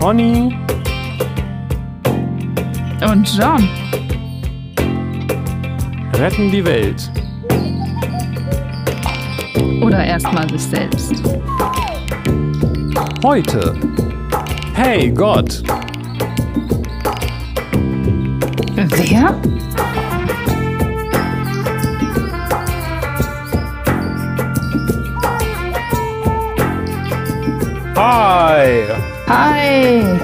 Conny Und John. retten die Welt. Oder erstmal sich selbst. Heute. Hey Gott. Wer? Hi. Hi.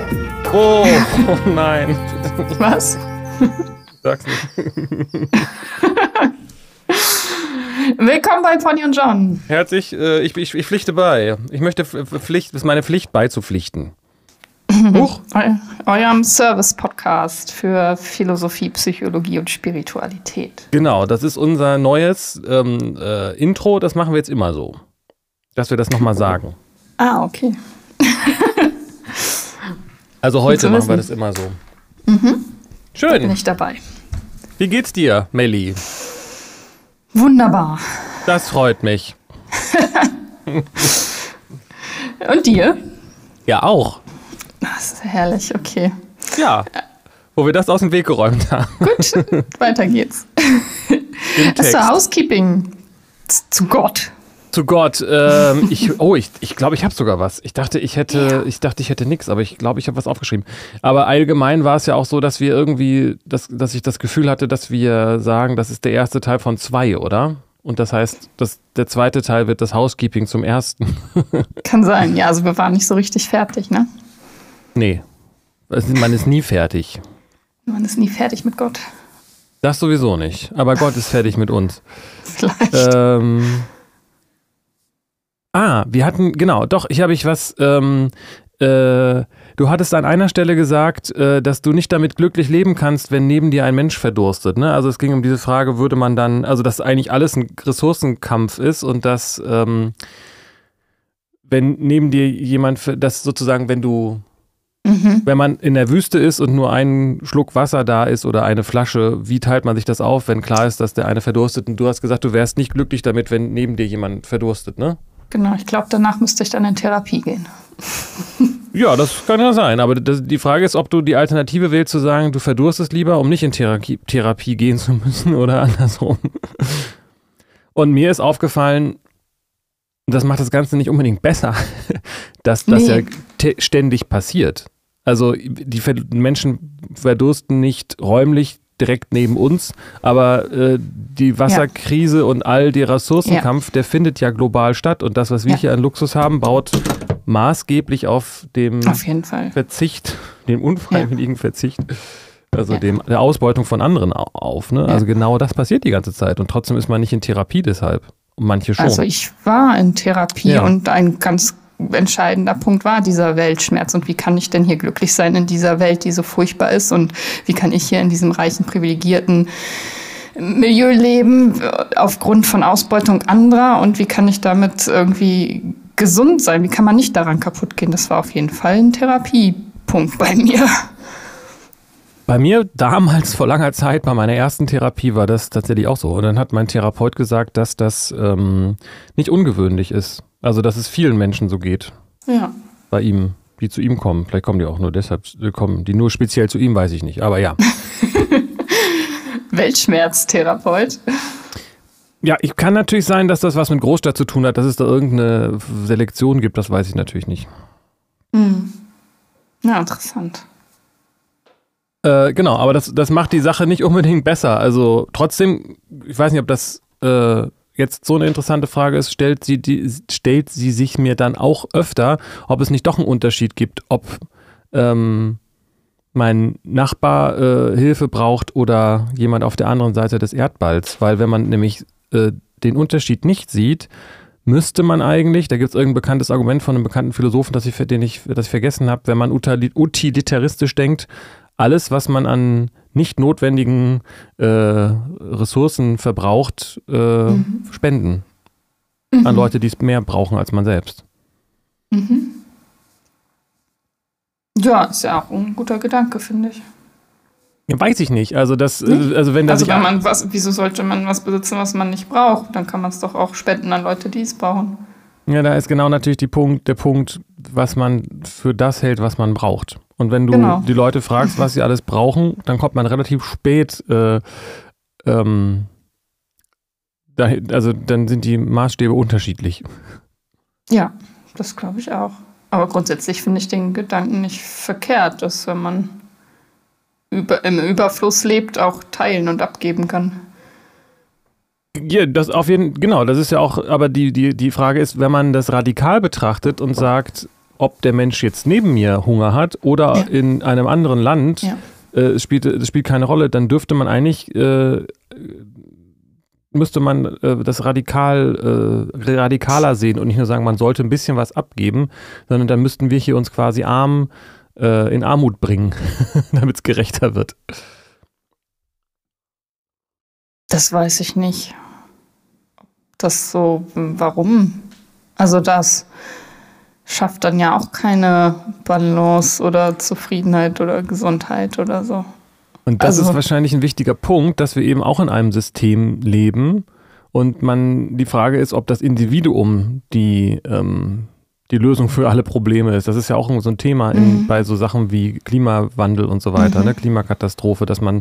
Oh, oh nein. Was? Sag's nicht. Willkommen bei Pony und John. Herzlich, äh, ich, ich, ich pflichte bei. Ich möchte Pflicht, es ist meine Pflicht beizupflichten. Huch. Eu eurem Service-Podcast für Philosophie, Psychologie und Spiritualität. Genau, das ist unser neues ähm, äh, Intro. Das machen wir jetzt immer so. Dass wir das nochmal sagen. Ah, okay. Also heute machen wir das immer so. Bin Schön. ich dabei. Wie geht's dir, Melli? Wunderbar. Das freut mich. Und dir? Ja, auch. Das ist herrlich, okay. Ja. Wo wir das aus dem Weg geräumt haben. Gut, weiter geht's. Text. du Housekeeping? Zu Gott. Zu Gott. Ähm, ich, oh, ich, ich glaube, ich habe sogar was. Ich dachte, ich hätte, ich dachte, ich hätte nichts, aber ich glaube, ich habe was aufgeschrieben. Aber allgemein war es ja auch so, dass wir irgendwie, dass, dass ich das Gefühl hatte, dass wir sagen, das ist der erste Teil von zwei, oder? Und das heißt, dass der zweite Teil wird das Housekeeping zum ersten. Kann sein. Ja, also wir waren nicht so richtig fertig, ne? nee. Es- Man ist nie fertig. Man ist nie fertig mit Gott. Das sowieso nicht. Aber Gott ist fertig mit uns. Vielleicht. Ähm, ah, wir hatten, genau, doch, ich habe ich was, ähm, äh, du hattest an einer Stelle gesagt, äh, dass du nicht damit glücklich leben kannst, wenn neben dir ein Mensch verdurstet. Ne? Also es ging um diese Frage, würde man dann, also dass eigentlich alles ein Ressourcenkampf ist und dass, ähm, wenn neben dir jemand, dass sozusagen, wenn du mhm. wenn man in der Wüste ist und nur ein Schluck Wasser da ist oder eine Flasche, wie teilt man sich das auf, wenn klar ist, dass der eine verdurstet? Und du hast gesagt, du wärst nicht glücklich damit, wenn neben dir jemand verdurstet, ne? Genau, ich glaube, danach müsste ich dann in Therapie gehen. Ja, das kann ja sein. Aber das, die Frage ist, ob du die Alternative wählst, zu sagen, du verdurstest lieber, um nicht in Therapie, Therapie gehen zu müssen oder andersrum. Und mir ist aufgefallen, das macht das Ganze nicht unbedingt besser, dass das Nee. ja ständig passiert. Also die Menschen verdursten nicht räumlich direkt neben uns, aber äh, die Wasserkrise und all der Ressourcenkampf, der findet ja global statt. Und das, was wir Ja. hier an Luxus haben, baut maßgeblich auf dem Auf. Verzicht, dem unfreiwilligen Verzicht, also Ja. dem, der Ausbeutung von anderen au- auf. Ne? Also genau das passiert die ganze Zeit. Und trotzdem ist man nicht in Therapie deshalb. Manche schon. Also ich war in Therapie Ja. und ein ganz entscheidender Punkt war dieser Weltschmerz. Und wie kann ich denn hier glücklich sein in dieser Welt, die so furchtbar ist? Und wie kann ich hier in diesem reichen, privilegierten Milieu leben aufgrund von Ausbeutung anderer? Und wie kann ich damit irgendwie gesund sein? Wie kann man nicht daran kaputt gehen? Das war auf jeden Fall ein Therapiepunkt bei mir. Bei mir damals vor langer Zeit, bei meiner ersten Therapie, war das tatsächlich auch so. Und dann hat mein Therapeut gesagt, dass das ähm, nicht ungewöhnlich ist. Also, dass es vielen Menschen so geht. Ja. Bei ihm, die zu ihm kommen. Vielleicht kommen die auch nur deshalb, äh, kommen die nur speziell zu ihm, weiß ich nicht. Aber ja. Weltschmerztherapeut. Ja, ich kann natürlich sein, dass das was mit Großstadt zu tun hat, dass es da irgendeine Selektion gibt, das weiß ich natürlich nicht. Hm. Ja, interessant. Äh, genau, aber das, das macht die Sache nicht unbedingt besser. Also trotzdem, ich weiß nicht, ob das äh, jetzt so eine interessante Frage ist, stellt sie, die, stellt sie sich mir dann auch öfter, ob es nicht doch einen Unterschied gibt, ob ähm, mein Nachbar äh, Hilfe braucht oder jemand auf der anderen Seite des Erdballs. Weil wenn man nämlich äh, den Unterschied nicht sieht, müsste man eigentlich, da gibt es irgendein bekanntes Argument von einem bekannten Philosophen, das ich, den ich, das vergessen habe, wenn man utili- utilitaristisch denkt, alles, was man an nicht notwendigen äh, Ressourcen verbraucht, äh, spenden an Leute, die es mehr brauchen als man selbst. Ja, ist ja auch ein guter Gedanke, finde ich. Ja, weiß ich nicht. Also das, äh, also wenn das Also wenn man was, wieso sollte man was besitzen, was man nicht braucht? Dann kann man es doch auch spenden an Leute, die es brauchen. Ja, da ist genau natürlich Punkt, der Punkt, was man für das hält, was man braucht. Und wenn du Genau. die Leute fragst, was sie alles brauchen, dann kommt man relativ spät, äh, ähm, dahin, also dann sind die Maßstäbe unterschiedlich. Ja, das glaube ich auch. Aber grundsätzlich finde ich den Gedanken nicht verkehrt, dass wenn man über, im Überfluss lebt, auch teilen und abgeben kann. Ja, das auf jeden genau, das ist ja auch, aber die, die, die Frage ist, wenn man das radikal betrachtet und sagt, ob der Mensch jetzt neben mir Hunger hat oder Ja. in einem anderen Land, Ja. äh, spielt, es spielt keine Rolle, dann dürfte man eigentlich, äh, müsste man äh, das radikal, äh, radikaler sehen und nicht nur sagen, man sollte ein bisschen was abgeben, sondern dann müssten wir hier uns quasi arm äh, in Armut bringen, damit es gerechter wird. Das weiß ich nicht. Das so, warum? Also das schafft dann ja auch keine Balance oder Zufriedenheit oder Gesundheit oder so. Und das Also- ist wahrscheinlich ein wichtiger Punkt, dass wir eben auch in einem System leben und man die Frage ist, ob das Individuum die ähm, die Lösung für alle Probleme ist. Das ist ja auch so ein Thema in, Mhm. bei so Sachen wie Klimawandel und so weiter, Mhm. ne? Klimakatastrophe, dass man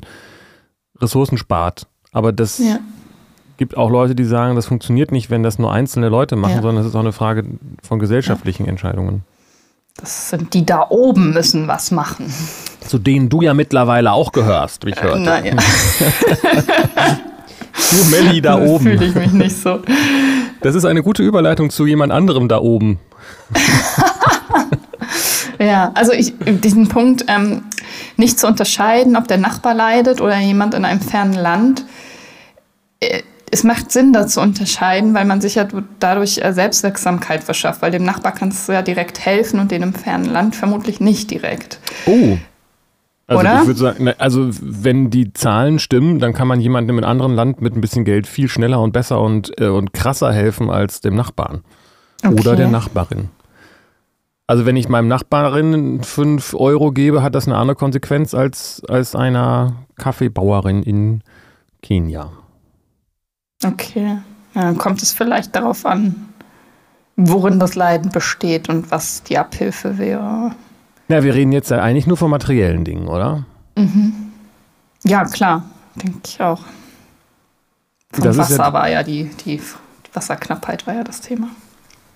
Ressourcen spart. Aber das Ja. Gibt auch Leute, die sagen, das funktioniert nicht, wenn das nur einzelne Leute machen, Ja. sondern es ist auch eine Frage von gesellschaftlichen Entscheidungen. Das sind die da oben müssen was machen. Zu denen du ja mittlerweile auch gehörst, wie ich hörte. Naja, Du Melli da oben. fühle ich mich nicht so. Das ist eine gute Überleitung zu jemand anderem da oben. Ja, also ich, diesen Punkt, ähm, nicht zu unterscheiden, ob der Nachbar leidet oder jemand in einem fernen Land. Es macht Sinn, da zu unterscheiden, weil man sich ja dadurch äh, Selbstwirksamkeit verschafft, weil dem Nachbar kannst du ja direkt helfen und den im fernen Land vermutlich nicht direkt. Oh. Also Oder? ich würde sagen, also wenn die Zahlen stimmen, dann kann man jemandem in einem anderen Land mit ein bisschen Geld viel schneller und besser und, äh, und krasser helfen als dem Nachbarn. Oder Okay. der Nachbarin. Also wenn ich meinem Nachbarin 5 Euro gebe, hat das eine andere Konsequenz als, als einer Kaffeebauerin in Kenia. Okay. Ja, dann kommt es vielleicht darauf an, worin das Leiden besteht und was die Abhilfe wäre. Ja, wir reden jetzt ja eigentlich nur von materiellen Dingen, oder? Ja, klar, denke ich auch. Vom Das Wasser ja- war ja die, die, die Wasserknappheit war ja das Thema.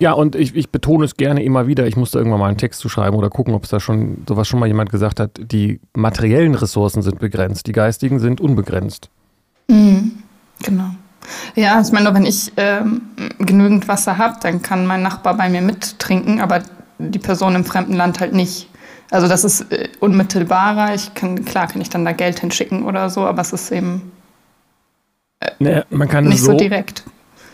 Ja, und ich, ich betone es gerne immer wieder. Ich musste irgendwann mal einen Text zu schreiben oder gucken, ob es da schon sowas schon mal jemand gesagt hat. Die materiellen Ressourcen sind begrenzt, die geistigen sind unbegrenzt. Genau. Ja, ich meine, wenn ich ähm, genügend Wasser habe, dann kann mein Nachbar bei mir mittrinken, aber die Person im fremden Land halt nicht. Also das ist äh, unmittelbarer. Ich kann, klar kann ich dann da Geld hinschicken oder so, aber es ist eben Ne, man kann nicht so, direkt.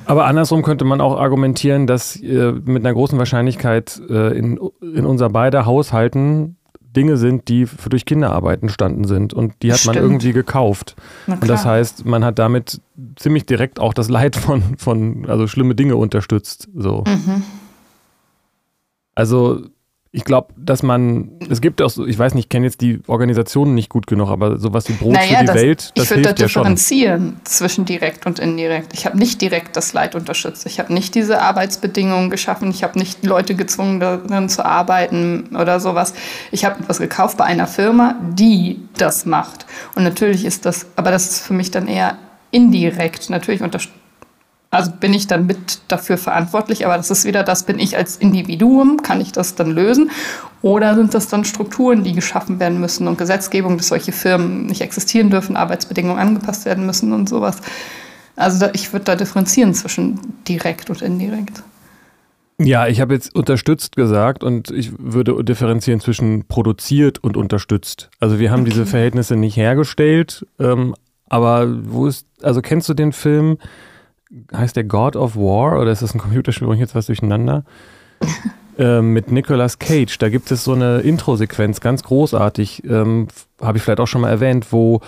Aber andersrum könnte man auch argumentieren, dass äh, mit einer großen Wahrscheinlichkeit äh, in, in unser beider Haushalten Dinge sind, die f- durch Kinderarbeit entstanden sind und die hat man Stimmt. irgendwie gekauft. Und das heißt, man hat damit ziemlich direkt auch das Leid von, von also schlimme Dinge unterstützt. So. Mhm. Also ich glaube, dass man, es gibt auch so, ich weiß nicht, ich kenne jetzt die Organisationen nicht gut genug, aber sowas wie Brot für die das, Welt, das ich würde da hilft ja schon. differenzieren zwischen direkt und indirekt. Ich habe nicht direkt das Leid unterstützt. Ich habe nicht diese Arbeitsbedingungen geschaffen. Ich habe nicht Leute gezwungen, darin zu arbeiten oder sowas. Ich habe etwas gekauft bei einer Firma, die das macht. Und natürlich ist das, aber das ist für mich dann eher indirekt. Natürlich unterstützt. Also bin ich dann mit dafür verantwortlich, aber das ist wieder das, bin ich als Individuum, kann ich das dann lösen? Oder sind das dann Strukturen, die geschaffen werden müssen und Gesetzgebung, dass solche Firmen nicht existieren dürfen, Arbeitsbedingungen angepasst werden müssen und sowas? Also da, ich würde da differenzieren zwischen direkt und indirekt. Ja, ich habe jetzt unterstützt gesagt und ich würde differenzieren zwischen produziert und unterstützt. Also wir haben diese Verhältnisse nicht hergestellt, ähm, aber wo ist, also kennst du den Film, heißt der God of War oder ist das ein Computerspiel, bringe ich jetzt was durcheinander? ähm, mit Nicolas Cage, da gibt es so eine Intro-Sequenz, ganz großartig, ähm, habe ich vielleicht auch schon mal erwähnt, wo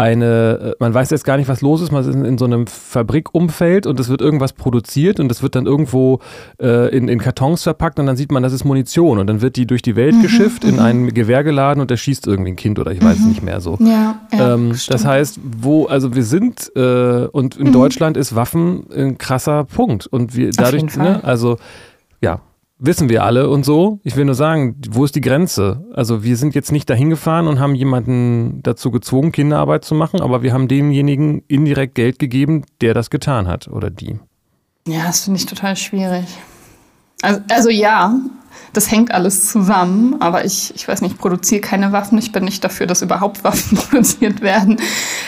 eine, äh, man weiß jetzt gar nicht, was los ist, man ist in, in so einem Fabrikumfeld und es wird irgendwas produziert und es wird dann irgendwo äh, in, in Kartons verpackt und dann sieht man, das ist Munition. Und dann wird die durch die Welt geschifft, in ein Gewehr geladen und da schießt irgendwie ein Kind oder ich weiß es nicht mehr so. Ja, ja Ähm, das heißt, wo, also wir sind äh, und in Deutschland ist Waffen ein krasser Punkt. Und wir dadurch, ne, also ja, wissen wir alle und so. Ich will nur sagen, wo ist die Grenze? Also wir sind jetzt nicht dahin gefahren und haben jemanden dazu gezwungen, Kinderarbeit zu machen, aber wir haben demjenigen indirekt Geld gegeben, der das getan hat oder die. Ja, das finde ich total schwierig. Also, also ja, das hängt alles zusammen, aber ich, ich weiß nicht, ich produziere keine Waffen. Ich bin nicht dafür, dass überhaupt Waffen produziert werden.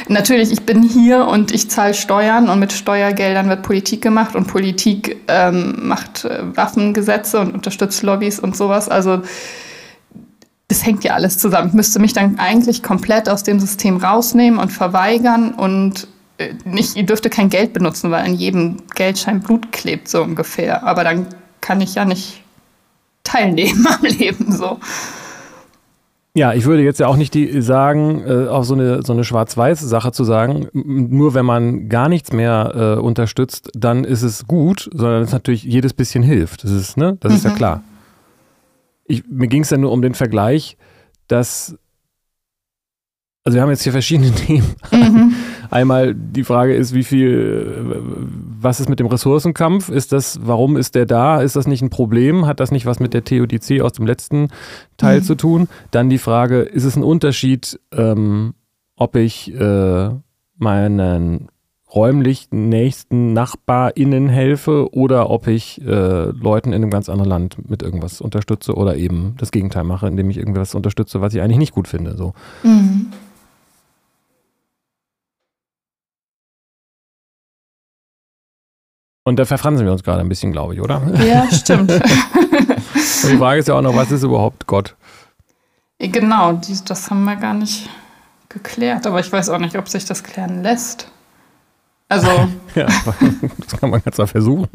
Natürlich, ich bin hier und ich zahle Steuern und mit Steuergeldern wird Politik gemacht und Politik ähm, macht äh, Waffengesetze und unterstützt Lobbys und sowas. Also das hängt ja alles zusammen. Ich müsste mich dann eigentlich komplett aus dem System rausnehmen und verweigern und äh, nicht, ihr dürfte kein Geld benutzen, weil an jedem Geldschein Blut klebt, so ungefähr. Aber dann kann ich ja nicht teilnehmen am Leben so. Ja, ich würde jetzt ja auch nicht die sagen, äh, auf so eine, so eine schwarz-weiß Sache zu sagen, nur wenn man gar nichts mehr äh, unterstützt, dann ist es gut, sondern es natürlich jedes bisschen hilft. Das ist, ne? Das mhm. ist ja mhm. klar. Ich, mir ging es ja nur um den Vergleich, dass also wir haben jetzt hier verschiedene Themen. Mhm. Einmal die Frage ist, wie viel, was ist mit dem Ressourcenkampf? Ist das, warum ist der da? Ist das nicht ein Problem? Hat das nicht was mit der TODC aus dem letzten Teil mhm. zu tun? Dann die Frage, ist es ein Unterschied, ähm, ob ich äh, meinen räumlich nächsten NachbarInnen helfe oder ob ich äh, Leuten in einem ganz anderen Land mit irgendwas unterstütze oder eben das Gegenteil mache, indem ich irgendwas unterstütze, was ich eigentlich nicht gut finde. So. Mhm. Und da verfransen wir uns gerade ein bisschen, glaube ich, oder? Ja, stimmt. Und die Frage ist ja auch noch, was ist überhaupt Gott? Genau, das haben wir gar nicht geklärt, aber ich weiß auch nicht, ob sich das klären lässt. Also. ja, das kann man ganz mal versuchen.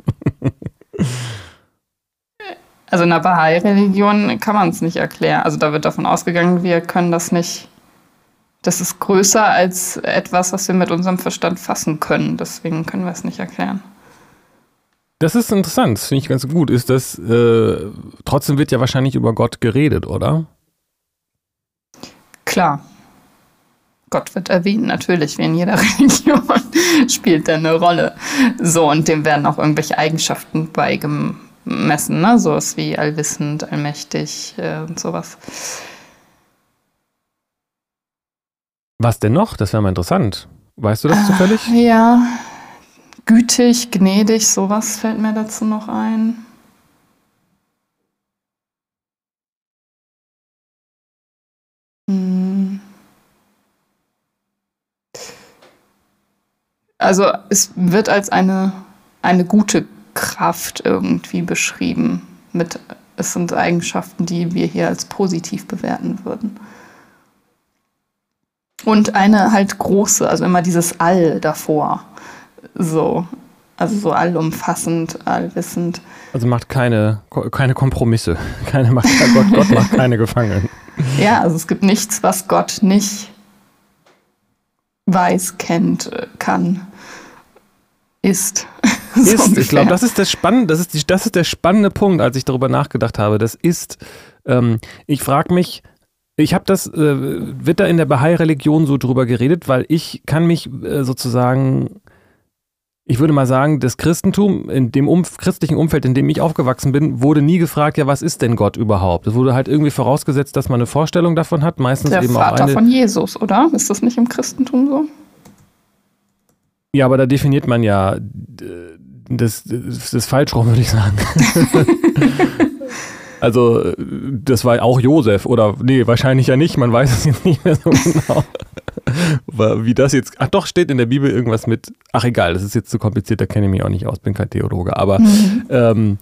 Also in der Bahai-Religion kann man es nicht erklären. Also da wird davon ausgegangen, wir können das nicht. Das ist größer als etwas, was wir mit unserem Verstand fassen können. Deswegen können wir es nicht erklären. Das ist interessant, das finde ich ganz gut. Ist das, äh, trotzdem wird ja wahrscheinlich über Gott geredet, oder? Klar. Gott wird erwähnt, natürlich, wie in jeder Religion spielt er eine Rolle. So, und dem werden auch irgendwelche Eigenschaften beigemessen, ne? Sowas wie allwissend, allmächtig äh, und sowas. Was denn noch? Das wäre mal interessant. Weißt du das zufällig? Ja, gütig, gnädig, sowas fällt mir dazu noch ein. Hm. Also es wird als eine, eine gute Kraft irgendwie beschrieben. Mit, es sind Eigenschaften, die wir hier als positiv bewerten würden. Und eine halt große, also immer dieses All davor. So. Also so allumfassend, allwissend. Also macht keine, keine Kompromisse. Keine macht, Gott, Gott macht keine Gefangenen. Ja, also es gibt nichts, was Gott nicht weiß, kennt, kann, ist. ist so ich glaube, das ist der spannende, das ist, die, das ist der spannende Punkt, als ich darüber nachgedacht habe. Das ist, ähm, ich frage mich, ich habe das, äh, wird da in der Bahai-Religion so drüber geredet, weil ich kann mich äh, sozusagen ich würde mal sagen, das Christentum, in dem Umf christlichen Umfeld, in dem ich aufgewachsen bin, wurde nie gefragt, ja, was ist denn Gott überhaupt? Es wurde halt irgendwie vorausgesetzt, dass man eine Vorstellung davon hat, meistens Der eben Vater auch eine. von Jesus, oder? Ist das nicht im Christentum so? Ja, aber da definiert man ja das, das, das falsch rum, würde ich sagen. also, das war auch Josef, oder nee, wahrscheinlich ja nicht, man weiß es jetzt nicht mehr so genau. Wie das jetzt, ach doch, steht in der Bibel irgendwas mit, ach egal, das ist jetzt zu kompliziert, da kenne ich mich auch nicht aus, bin kein Theologe, aber mhm. ähm,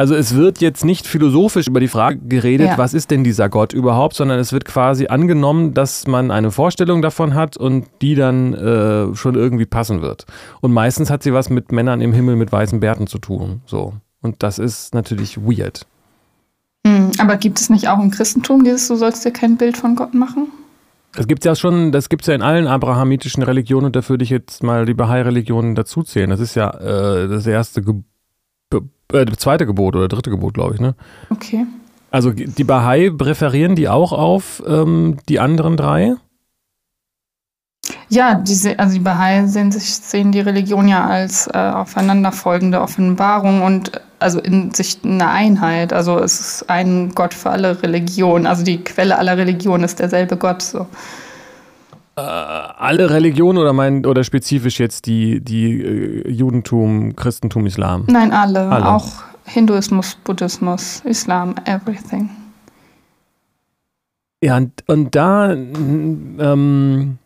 also es wird jetzt nicht philosophisch über die Frage geredet, ja. was ist denn dieser Gott überhaupt, sondern es wird quasi angenommen, dass man eine Vorstellung davon hat und die dann äh, schon irgendwie passen wird. Und meistens hat sie was mit Männern im Himmel mit weißen Bärten zu tun. So. Und das ist natürlich weird. Hm, aber gibt es nicht auch im Christentum dieses, du sollst dir kein Bild von Gott machen? Das gibt es ja schon, das gibt es ja in allen abrahamitischen Religionen und da würde ich jetzt mal die Bahai-Religionen dazuzählen. Das ist ja äh, das erste, Ge äh, zweite Gebot oder dritte Gebot, glaube ich, ne? Okay. Also die Bahai präferieren die auch auf ähm, die anderen drei? Ja, die, also die Bahai sehen, sich, sehen die Religion ja als äh, aufeinanderfolgende Offenbarung und also in sich eine Einheit. Also es ist ein Gott für alle Religionen. Also die Quelle aller Religionen ist derselbe Gott. So. Äh, alle Religionen oder mein oder spezifisch jetzt die, die äh, Judentum, Christentum, Islam? Nein, alle. alle. Auch Hinduismus, Buddhismus, Islam, everything. Ja, und, und da ähm,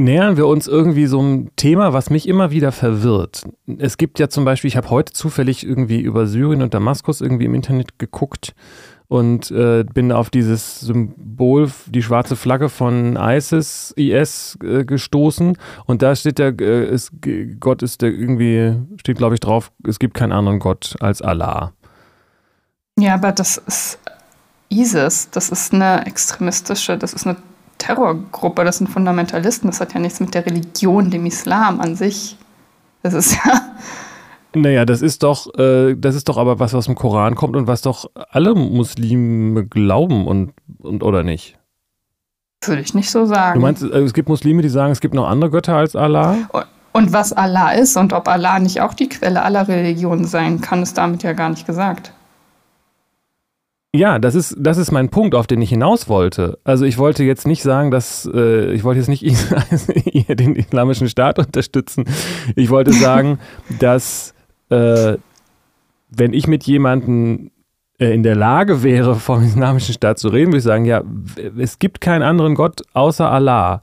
nähern wir uns irgendwie so einem Thema, was mich immer wieder verwirrt. Es gibt ja zum Beispiel, ich habe heute zufällig irgendwie über Syrien und Damaskus irgendwie im Internet geguckt und äh, bin auf dieses Symbol, die schwarze Flagge von ISIS, IS äh, gestoßen und da steht der, äh, ist, Gott ist der irgendwie, steht glaube ich drauf, es gibt keinen anderen Gott als Allah. Ja, aber das ist ISIS, das ist eine extremistische, das ist eine Terrorgruppe, das sind Fundamentalisten, das hat ja nichts mit der Religion, dem Islam an sich. Das ist ja. Naja, das ist doch, äh, das ist doch aber was, was im Koran kommt und was doch alle Muslime glauben und, und oder nicht? Würde ich nicht so sagen. Du meinst, äh, es gibt Muslime, die sagen, es gibt noch andere Götter als Allah? Und was Allah ist und ob Allah nicht auch die Quelle aller Religionen sein kann, ist damit ja gar nicht gesagt. Ja, das ist, das ist mein Punkt, auf den ich hinaus wollte. Also ich wollte jetzt nicht sagen, dass äh, ich wollte jetzt nicht den islamischen Staat unterstützen. Ich wollte sagen, dass äh, wenn ich mit jemandem äh, in der Lage wäre, vom islamischen Staat zu reden, würde ich sagen, ja, es gibt keinen anderen Gott außer Allah.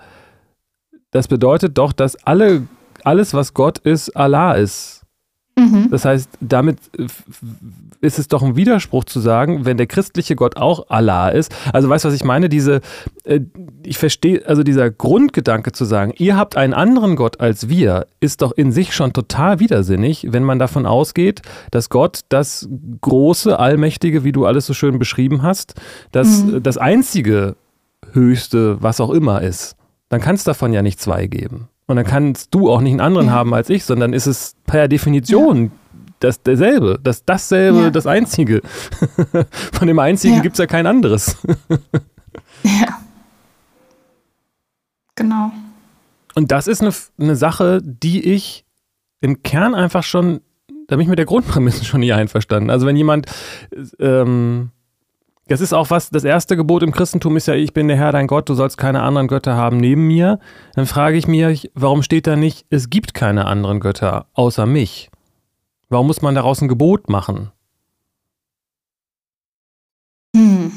Das bedeutet doch, dass alle, alles, was Gott ist, Allah ist. Mhm. Das heißt, damit ist es doch ein Widerspruch zu sagen, wenn der christliche Gott auch Allah ist. Also weißt du, was ich meine? Diese, äh, ich verstehe, also dieser Grundgedanke zu sagen, ihr habt einen anderen Gott als wir, ist doch in sich schon total widersinnig, wenn man davon ausgeht, dass Gott das große, allmächtige, wie du alles so schön beschrieben hast, das, mhm. das einzige höchste, was auch immer ist. Dann kann es davon ja nicht zwei geben. Und dann kannst du auch nicht einen anderen ja. haben als ich, sondern ist es per Definition ja. das derselbe, das dasselbe, ja. das Einzige. Von dem Einzigen ja. gibt es ja kein anderes. ja. Genau. Und das ist eine, eine Sache, die ich im Kern einfach schon, da bin ich mit der Grundprämisse schon nie einverstanden. Also wenn jemand ähm, das ist auch was, das erste Gebot im Christentum ist ja, ich bin der Herr dein Gott, du sollst keine anderen Götter haben neben mir. Dann frage ich mich, warum steht da nicht, es gibt keine anderen Götter außer mich? Warum muss man daraus ein Gebot machen? Hm.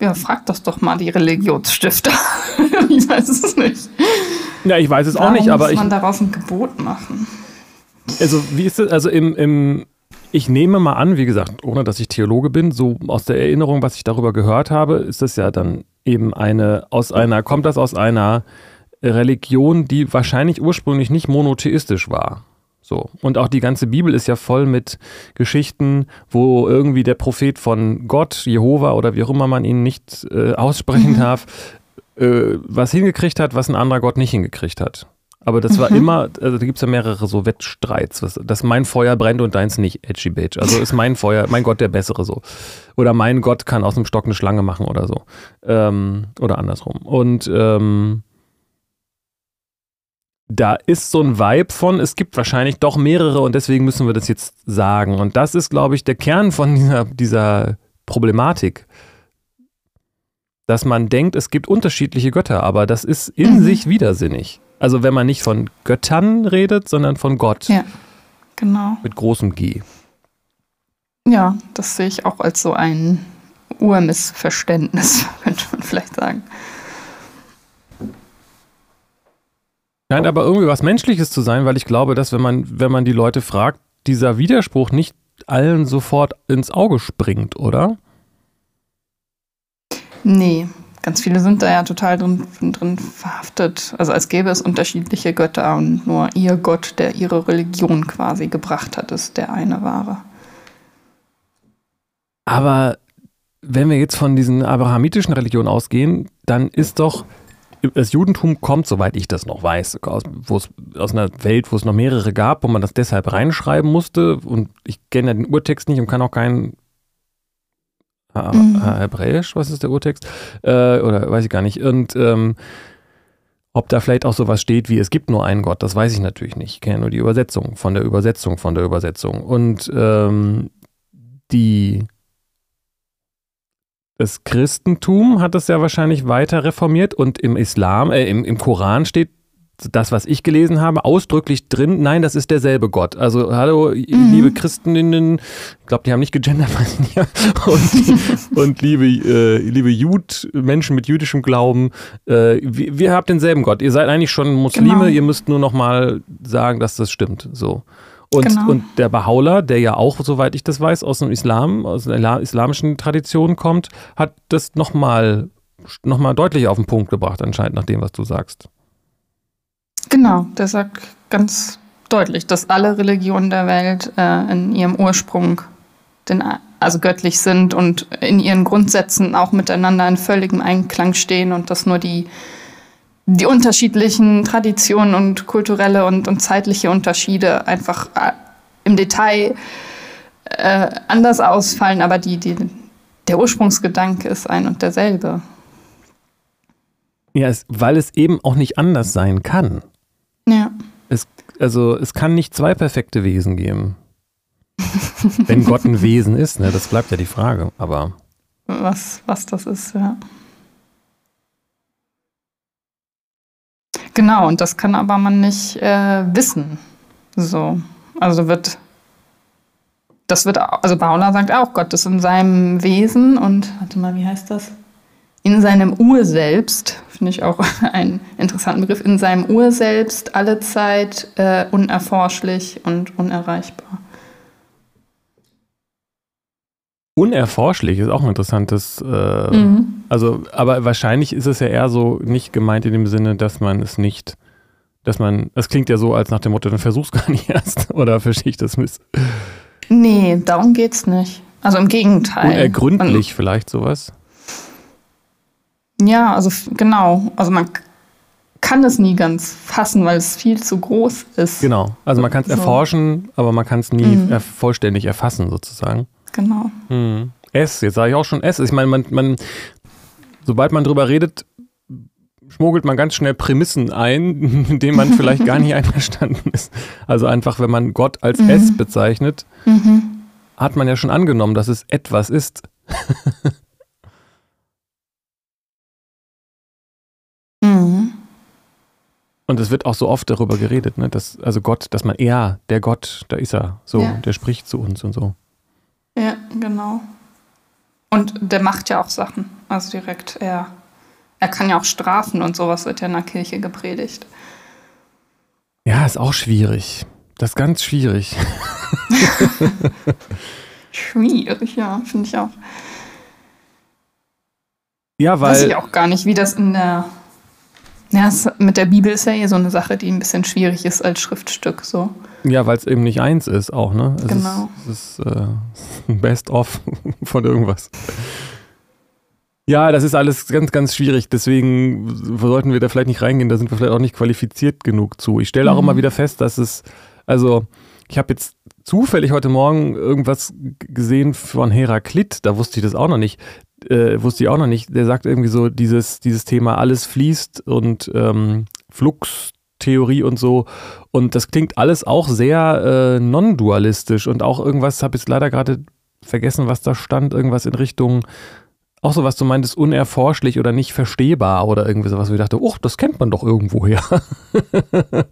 Ja, frag das doch mal die Religionsstifter. ich weiß es nicht. Ja, ich weiß es Warum auch nicht, aber muss man daraus ein Gebot machen? Also, wie ist es, also im, im ich nehme mal an, wie gesagt, ohne dass ich Theologe bin, so aus der Erinnerung, was ich darüber gehört habe, ist das ja dann eben eine, aus einer, kommt das aus einer Religion, die wahrscheinlich ursprünglich nicht monotheistisch war. So. Und auch die ganze Bibel ist ja voll mit Geschichten, wo irgendwie der Prophet von Gott, Jehova oder wie auch immer man ihn nicht äh, aussprechen mhm. darf, äh, was hingekriegt hat, was ein anderer Gott nicht hingekriegt hat. Aber das war mhm. immer, also da gibt es ja mehrere so Wettstreits, was, dass mein Feuer brennt und deins nicht, edgy bitch. Also ist mein Feuer, mein Gott der bessere so. Oder mein Gott kann aus dem Stock eine Schlange machen oder so. Ähm, oder andersrum. Und ähm, da ist so ein Vibe von, es gibt wahrscheinlich doch mehrere und deswegen müssen wir das jetzt sagen. Und das ist, glaube ich, der Kern von dieser, dieser Problematik. Dass man denkt, es gibt unterschiedliche Götter, aber das ist in mhm. sich widersinnig. Also wenn man nicht von Göttern redet, sondern von Gott. Ja, genau. Mit großem G. Ja, das sehe ich auch als so ein Urmissverständnis, könnte man vielleicht sagen. Scheint aber irgendwie was Menschliches zu sein, weil ich glaube, dass wenn man, wenn man die Leute fragt, dieser Widerspruch nicht allen sofort ins Auge springt, oder? Nee, ganz viele sind da ja total drin, drin verhaftet. Also als gäbe es unterschiedliche Götter und nur ihr Gott, der ihre Religion quasi gebracht hat, ist der eine wahre. Aber wenn wir jetzt von diesen abrahamitischen Religionen ausgehen, dann ist doch das Judentum kommt, soweit ich das noch weiß, aus, aus einer Welt, wo es noch mehrere gab, wo man das deshalb reinschreiben musste. Und ich kenne ja den Urtext nicht und kann auch keinen mhm. Hebräisch, was ist der Urtext? Äh, oder weiß ich gar nicht. Und ähm, Ob da vielleicht auch sowas steht wie es gibt nur einen Gott, das weiß ich natürlich nicht. Ich kenne nur die Übersetzung von der Übersetzung von der Übersetzung. Und ähm, die das Christentum hat es ja wahrscheinlich weiter reformiert und im Islam, äh, im, im Koran steht das, was ich gelesen habe, ausdrücklich drin, nein, das ist derselbe Gott. Also, hallo, mhm. liebe Christinnen, ich glaube, die haben nicht gegendert, weiß ich nicht. Und, und liebe, äh, liebe Jud, Menschen mit jüdischem Glauben, äh, wir, wir habt denselben Gott. Ihr seid eigentlich schon Muslime, genau. ihr müsst nur noch mal sagen, dass das stimmt. So. Und, genau. und der Baha'u'llah, der ja auch, soweit ich das weiß, aus dem Islam, aus einer islamischen Tradition kommt, hat das nochmal noch mal deutlich auf den Punkt gebracht, anscheinend nach dem, was du sagst. Genau, der sagt ganz deutlich, dass alle Religionen der Welt äh, in ihrem Ursprung den, also göttlich sind und in ihren Grundsätzen auch miteinander in völligem Einklang stehen und dass nur die die unterschiedlichen Traditionen und kulturelle und, und zeitliche Unterschiede einfach äh, im Detail äh, anders ausfallen, aber die, die, der Ursprungsgedanke ist ein und derselbe. Ja, es, weil es eben auch nicht anders sein kann. Ja. Es, also es kann nicht zwei perfekte Wesen geben. Wenn Gott ein Wesen ist, ne, das bleibt ja die Frage, aber. Was, was das ist, ja. Genau, und das kann aber man nicht äh, wissen. So. Also wird. Das wird, also Paula sagt auch, Gott ist in seinem Wesen und, warte mal, wie heißt das? In seinem Urselbst, finde ich auch einen interessanten Begriff, in seinem Urselbst alle Zeit äh, unerforschlich und unerreichbar. Unerforschlich ist auch ein interessantes. Äh, mhm. Also, aber wahrscheinlich ist es ja eher so nicht gemeint in dem Sinne, dass man es nicht, dass man, es klingt ja so als nach dem Motto, dann versuch's gar nicht erst. Oder verstehe ich das miss? Nee, darum geht's nicht. Also im Gegenteil. Unergründlich Und, vielleicht sowas? Ja, also genau. Also man kann es nie ganz fassen, weil es viel zu groß ist. Genau. Also man kann es so. erforschen, aber man kann es nie mhm. vollständig erfassen sozusagen. Genau. Hm. S, jetzt sage ich auch schon S. Ich meine, man, man, sobald man drüber redet, schmuggelt man ganz schnell Prämissen ein, mit denen man vielleicht gar nicht einverstanden ist. Also einfach, wenn man Gott als mhm. S bezeichnet, mhm. hat man ja schon angenommen, dass es etwas ist. mhm. Und es wird auch so oft darüber geredet, ne, dass, also Gott, dass man er, der Gott, da ist er, so, ja. der spricht zu uns und so. Ja, genau. Und der macht ja auch Sachen. Also direkt, er, er kann ja auch strafen und sowas wird ja in der Kirche gepredigt. Ja, ist auch schwierig. Das ist ganz schwierig. schwierig, ja, finde ich auch. Ja, weil. Weiß ich auch gar nicht, wie das in der ja, es, mit der Bibel ist ja eh so eine Sache, die ein bisschen schwierig ist als Schriftstück. So. Ja, weil es eben nicht eins ist auch, ne? Es genau. Ist, es ist äh, Best-of von irgendwas. Ja, das ist alles ganz, ganz schwierig. Deswegen sollten wir da vielleicht nicht reingehen. Da sind wir vielleicht auch nicht qualifiziert genug zu. Ich stelle auch mhm. immer wieder fest, dass es, also ich habe jetzt zufällig heute Morgen irgendwas gesehen von Heraklit, da wusste ich das auch noch nicht äh, wusste ich auch noch nicht, der sagt irgendwie so, dieses, dieses Thema alles fließt und ähm, Fluxtheorie und so. Und das klingt alles auch sehr äh, non-dualistisch und auch irgendwas, habe ich leider gerade vergessen, was da stand, irgendwas in Richtung, auch so was du meintest, unerforschlich oder nicht verstehbar oder irgendwie sowas, wo ich dachte, oh, das kennt man doch irgendwoher.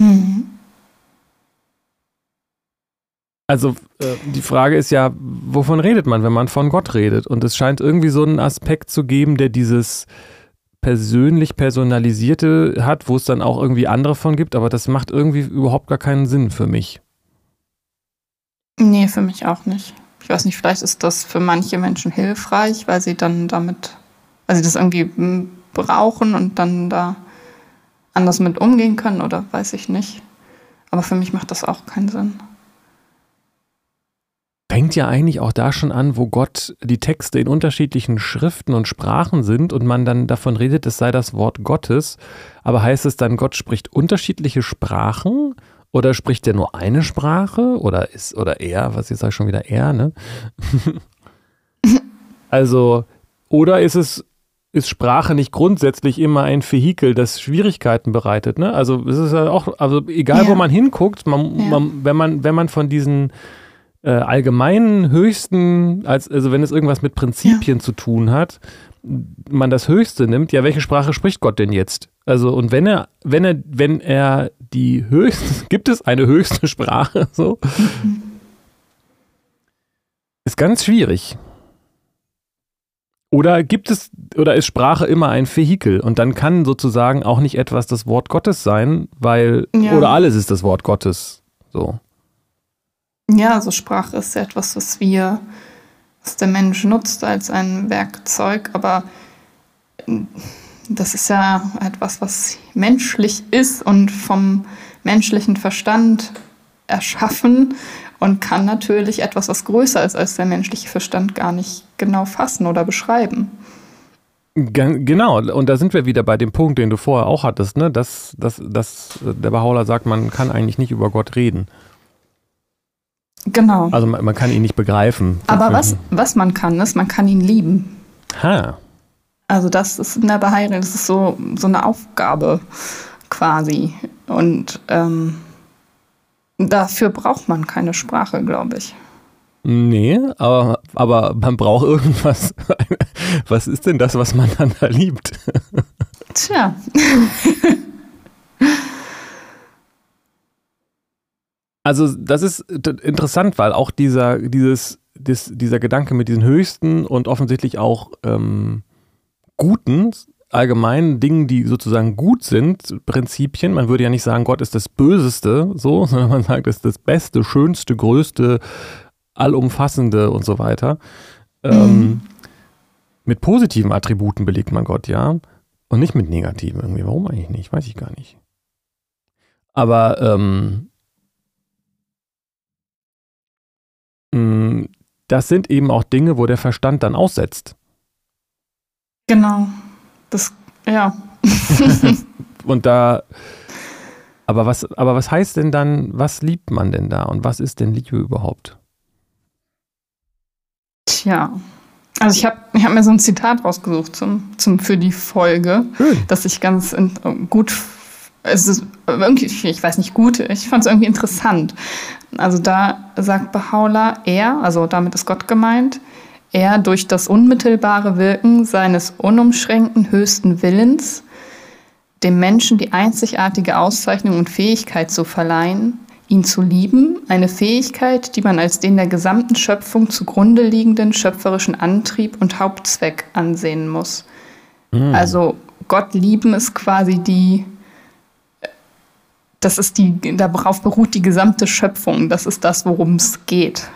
mhm. Also äh, die Frage ist ja, wovon redet man, wenn man von Gott redet? Und es scheint irgendwie so einen Aspekt zu geben, der dieses persönlich personalisierte hat, wo es dann auch irgendwie andere von gibt, aber das macht irgendwie überhaupt gar keinen Sinn für mich. Nee, für mich auch nicht. Ich weiß nicht, vielleicht ist das für manche Menschen hilfreich, weil sie dann damit, weil sie das irgendwie brauchen und dann da anders mit umgehen können oder weiß ich nicht. Aber für mich macht das auch keinen Sinn fängt ja eigentlich auch da schon an, wo Gott die Texte in unterschiedlichen Schriften und Sprachen sind und man dann davon redet, es sei das Wort Gottes. Aber heißt es dann, Gott spricht unterschiedliche Sprachen? Oder spricht er nur eine Sprache? Oder ist, oder er, was jetzt sage ich schon wieder er, ne? also, oder ist es ist Sprache nicht grundsätzlich immer ein Vehikel, das Schwierigkeiten bereitet. Ne? Also es ist ja auch, also egal ja. wo man hinguckt, man, ja. man, wenn man, wenn man von diesen äh, allgemeinen höchsten, als, also wenn es irgendwas mit Prinzipien ja. zu tun hat, man das Höchste nimmt, ja, welche Sprache spricht Gott denn jetzt? Also, und wenn er, wenn er, wenn er die höchste, gibt es eine höchste Sprache, so? Ist ganz schwierig. Oder gibt es, oder ist Sprache immer ein Vehikel? Und dann kann sozusagen auch nicht etwas das Wort Gottes sein, weil, ja. oder alles ist das Wort Gottes. So. Ja, also Sprache ist ja etwas, was wir, was der Mensch nutzt als ein Werkzeug, aber das ist ja etwas, was menschlich ist und vom menschlichen Verstand erschaffen und kann natürlich etwas, was größer ist als der menschliche Verstand, gar nicht genau fassen oder beschreiben. Genau, und da sind wir wieder bei dem Punkt, den du vorher auch hattest, ne? dass, dass, dass der Beholder sagt, man kann eigentlich nicht über Gott reden. Genau. Also man, man kann ihn nicht begreifen. Aber was, was man kann, ist, man kann ihn lieben. Ha. Also das ist in der Beheirat, das ist so, so eine Aufgabe quasi. Und ähm, Dafür braucht man keine Sprache, glaube ich. Nee, aber, aber man braucht irgendwas. Was ist denn das, was man dann da liebt? Tja. Also, das ist interessant, weil auch dieser, dieses, das, dieser Gedanke mit diesen höchsten und offensichtlich auch ähm, guten allgemeinen Dingen, die sozusagen gut sind, Prinzipien. Man würde ja nicht sagen, Gott ist das Böseste, so, sondern man sagt, es ist das Beste, Schönste, Größte, Allumfassende und so weiter. Ähm, mit positiven Attributen belegt man Gott, ja. Und nicht mit negativen irgendwie. Warum eigentlich nicht? Weiß ich gar nicht. Aber ähm, das sind eben auch Dinge, wo der Verstand dann aussetzt. Genau. Das, ja. und da, aber was, aber was heißt denn dann, was liebt man denn da und was ist denn Liebe überhaupt? Tja, also ich habe ich hab mir so ein Zitat rausgesucht zum, zum, für die Folge, Schön. das ich ganz in, gut, es ist irgendwie, ich weiß nicht gut, ich fand es irgendwie interessant. Also da sagt Bahá'u'lláh, er, also damit ist Gott gemeint, er durch das unmittelbare Wirken seines unumschränkten höchsten Willens dem Menschen die einzigartige Auszeichnung und Fähigkeit zu verleihen, ihn zu lieben, eine Fähigkeit, die man als den der gesamten Schöpfung zugrunde liegenden schöpferischen Antrieb und Hauptzweck ansehen muss. Mhm. Also Gott lieben ist quasi die, das ist die, darauf beruht die gesamte Schöpfung, das ist das, worum es geht.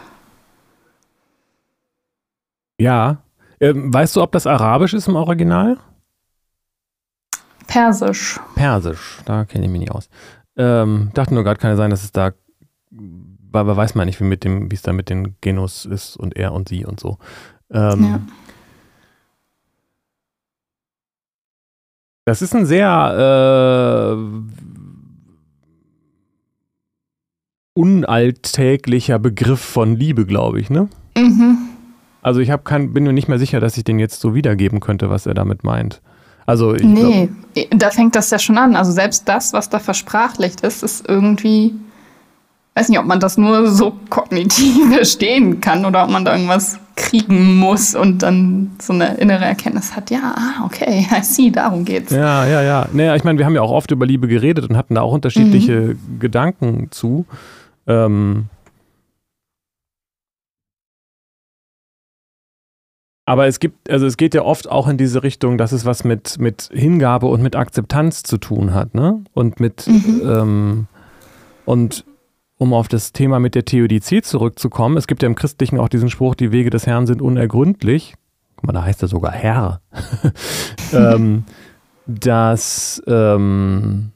Ja. Ähm, weißt du, ob das Arabisch ist im Original? Persisch. Persisch, da kenne ich mich nicht aus. Ähm, dachte nur gerade, kann ja sein, dass es da, aber weiß man nicht, wie mit dem, wie es da mit den Genus ist und er und sie und so. Ähm, ja. Das ist ein sehr äh, unalltäglicher Begriff von Liebe, glaube ich, ne? Mhm. Also ich kein, bin mir nicht mehr sicher, dass ich den jetzt so wiedergeben könnte, was er damit meint. Also nee, glaub, da fängt das ja schon an. Also selbst das, was da versprachlicht ist, ist irgendwie, weiß nicht, ob man das nur so kognitiv verstehen kann oder ob man da irgendwas kriegen muss und dann so eine innere Erkenntnis hat, ja, ah, okay, I see, darum geht's. Ja, ja, ja. Naja, ich meine, wir haben ja auch oft über Liebe geredet und hatten da auch unterschiedliche mhm. Gedanken zu. Ähm, Aber es gibt, also es geht ja oft auch in diese Richtung, dass es was mit, mit Hingabe und mit Akzeptanz zu tun hat, ne? Und mit, mhm. ähm, und um auf das Thema mit der Theodizee zurückzukommen, es gibt ja im Christlichen auch diesen Spruch, die Wege des Herrn sind unergründlich. Guck mal, da heißt er sogar Herr. ähm, das ähm,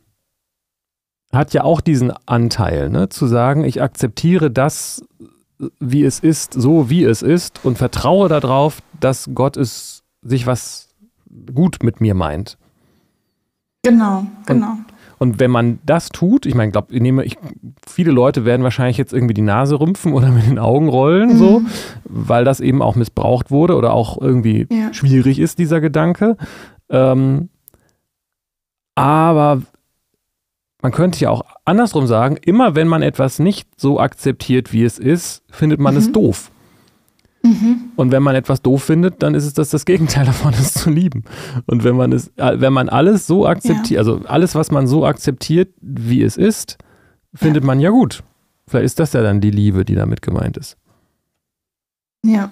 hat ja auch diesen Anteil, ne? zu sagen, ich akzeptiere das, wie es ist, so wie es ist und vertraue darauf, dass Gott es sich was gut mit mir meint. Genau, genau. Und, Und wenn man das tut, ich meine, ich glaube, nehme ich, viele Leute werden wahrscheinlich jetzt irgendwie die Nase rümpfen oder mit den Augen rollen, mhm. so, weil das eben auch missbraucht wurde oder auch irgendwie ja. schwierig ist, dieser Gedanke. Ähm, aber man könnte ja auch andersrum sagen, immer wenn man etwas nicht so akzeptiert, wie es ist, findet man mhm. es doof. Mhm. Und wenn man etwas doof findet, dann ist es das, das Gegenteil davon, es zu lieben. Und wenn man es, äh, wenn man alles so akzeptiert, ja. also alles, was man so akzeptiert, wie es ist, findet ja. man ja gut. Vielleicht ist das ja dann die Liebe, die damit gemeint ist. Ja,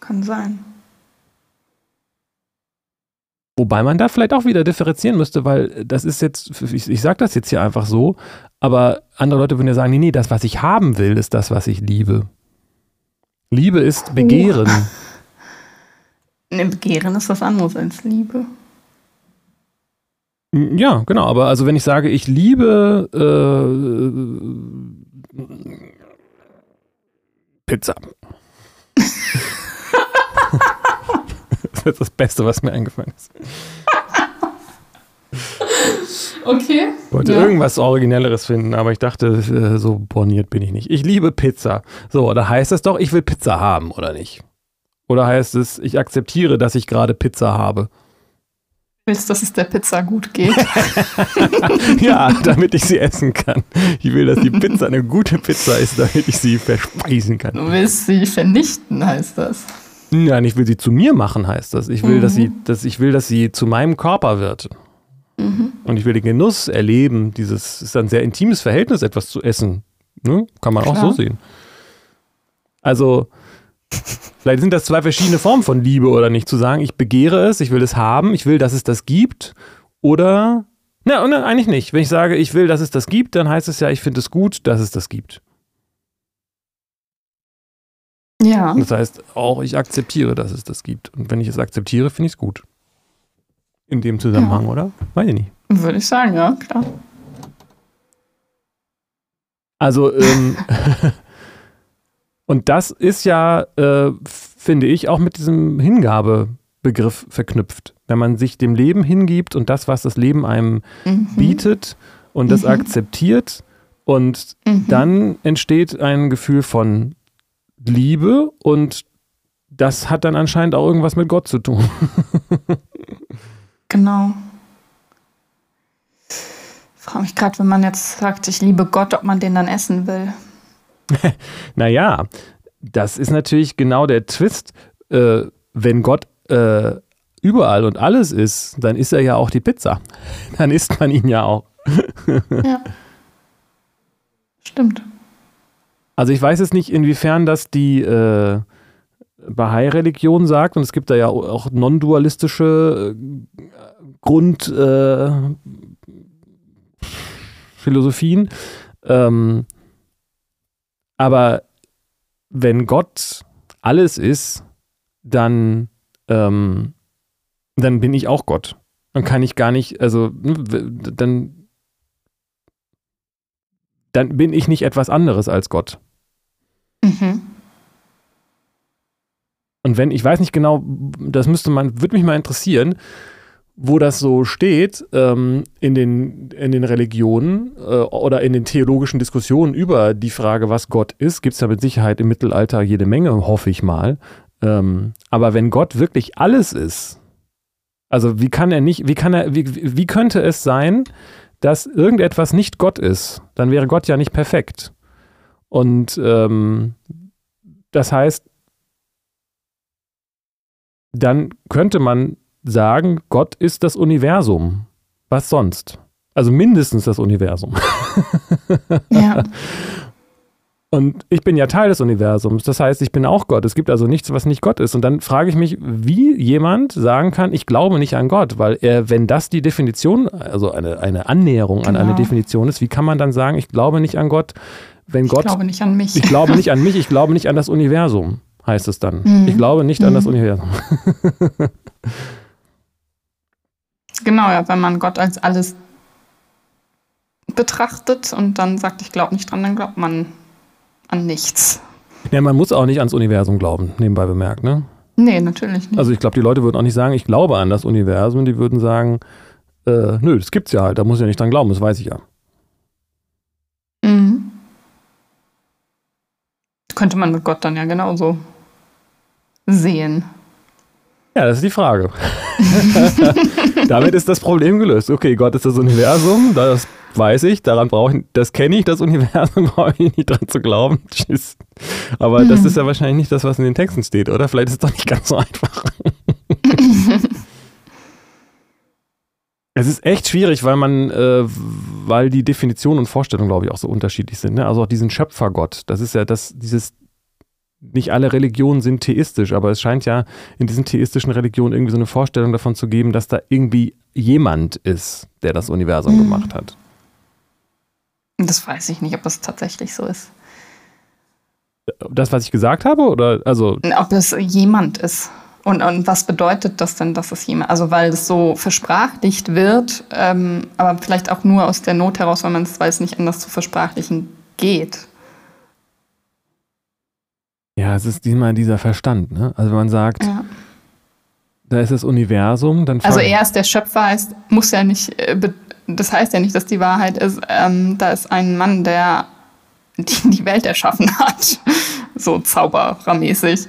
kann sein. Wobei man da vielleicht auch wieder differenzieren müsste, weil das ist jetzt, ich, ich sage das jetzt hier einfach so, aber andere Leute würden ja sagen, nee, nee, das, was ich haben will, ist das, was ich liebe. Liebe ist Begehren. Oh. Ne, Begehren ist was anderes als Liebe. Ja, genau. Aber also wenn ich sage, ich liebe äh, Pizza. das ist das Beste, was mir eingefallen ist. Okay. Ich wollte ja. irgendwas Originelleres finden, aber ich dachte, äh, so borniert bin ich nicht. Ich liebe Pizza. So, da heißt es doch, ich will Pizza haben, oder nicht? Oder heißt es, ich akzeptiere, dass ich gerade Pizza habe? Du willst, dass es der Pizza gut geht? ja, damit ich sie essen kann. Ich will, dass die Pizza eine gute Pizza ist, damit ich sie verspeisen kann. Du willst sie vernichten, heißt das. Nein, ich will sie zu mir machen, heißt das. Ich will, mhm. dass sie, dass ich will, dass sie zu meinem Körper wird. Mhm. Und ich will den Genuss erleben. Dieses ist ein sehr intimes Verhältnis, etwas zu essen. Ne? Kann man Klar. auch so sehen. Also, vielleicht sind das zwei verschiedene Formen von Liebe oder nicht. Zu sagen, ich begehre es, ich will es haben, ich will, dass es das gibt. Oder, na, ne, eigentlich nicht. Wenn ich sage, ich will, dass es das gibt, dann heißt es ja, ich finde es gut, dass es das gibt. Ja. Das heißt, auch ich akzeptiere, dass es das gibt. Und wenn ich es akzeptiere, finde ich es gut in dem Zusammenhang, ja. oder? Weiß ich nicht. Würde ich sagen, ja, klar. Also, ähm, und das ist ja, äh, finde ich, auch mit diesem Hingabebegriff verknüpft. Wenn man sich dem Leben hingibt und das, was das Leben einem mhm. bietet und das mhm. akzeptiert und mhm. dann entsteht ein Gefühl von Liebe und das hat dann anscheinend auch irgendwas mit Gott zu tun. Genau. Ich frage mich gerade, wenn man jetzt sagt, ich liebe Gott, ob man den dann essen will. naja, das ist natürlich genau der Twist. Äh, wenn Gott äh, überall und alles ist, dann ist er ja auch die Pizza. Dann isst man ihn ja auch. ja. Stimmt. Also ich weiß jetzt nicht, inwiefern das die äh, Bahai-Religion sagt, und es gibt da ja auch non-dualistische äh, Grundphilosophien. Äh, ähm, aber wenn Gott alles ist, dann, ähm, dann bin ich auch Gott. Dann kann ich gar nicht, also dann, dann bin ich nicht etwas anderes als Gott. Mhm. Und wenn, ich weiß nicht genau, das müsste man, würde mich mal interessieren, wo das so steht ähm, in, den, in den Religionen äh, oder in den theologischen Diskussionen über die Frage, was Gott ist, gibt es ja mit Sicherheit im Mittelalter jede Menge, hoffe ich mal. Ähm, aber wenn Gott wirklich alles ist, also wie kann er nicht, wie kann er, wie, wie könnte es sein, dass irgendetwas nicht Gott ist? Dann wäre Gott ja nicht perfekt. Und ähm, das heißt, dann könnte man sagen, Gott ist das Universum. Was sonst? Also mindestens das Universum. Ja. Und ich bin ja Teil des Universums. Das heißt, ich bin auch Gott. Es gibt also nichts, was nicht Gott ist. Und dann frage ich mich, wie jemand sagen kann, ich glaube nicht an Gott, weil er, wenn das die Definition, also eine, eine Annäherung genau. an eine. Definition ist, wie kann man dann sagen, ich glaube nicht an Gott, wenn Gott. Ich glaube nicht an mich. Ich glaube nicht an mich, ich glaube nicht an das Universum, heißt es dann. Mhm. Ich glaube nicht mhm. an das mhm. Universum. Genau, ja, wenn man Gott als alles betrachtet und dann sagt, ich glaube nicht dran, dann glaubt man an nichts. Ja, man muss auch nicht ans Universum glauben, nebenbei bemerkt, ne? Nee, natürlich nicht. Also ich glaube, die Leute würden auch nicht sagen, ich glaube an das Universum, die würden sagen, äh, nö, das gibt's ja halt, da muss ich ja nicht dran glauben, das weiß ich ja. Mhm. Könnte man mit Gott dann ja genauso sehen. Ja, das ist die Frage. Damit ist das Problem gelöst. Okay, Gott ist das Universum, das weiß ich, daran brauche ich, das kenne ich, das Universum, brauche ich nicht dran zu glauben. Tschüss. Aber mhm. das ist ja wahrscheinlich nicht das, was in den Texten steht, oder? Vielleicht ist es doch nicht ganz so einfach. es ist echt schwierig, weil man, äh, weil die Definition und Vorstellung, glaube ich, auch so unterschiedlich sind. Ne? Also auch diesen Schöpfergott, das ist ja das, dieses nicht alle Religionen sind theistisch, aber es scheint ja in diesen theistischen Religionen irgendwie so eine Vorstellung davon zu geben, dass da irgendwie jemand ist, der das Universum mhm. gemacht hat. Das weiß ich nicht, ob das tatsächlich so ist. Das, was ich gesagt habe, oder also? Ob es jemand ist. Und, und was bedeutet das denn, dass es jemand, also weil es so versprachlicht wird, ähm, aber vielleicht auch nur aus der Not heraus, weil man es, weil es nicht anders zu versprachlichen geht. Ja, es ist immer dieser Verstand, ne? Also wenn man sagt, ja. da ist das Universum, dann. Also er ist der Schöpfer, heißt, muss ja nicht, äh, das heißt ja nicht, dass die Wahrheit ist, ähm, da ist ein Mann, der die, die Welt erschaffen hat. so zauberermäßig.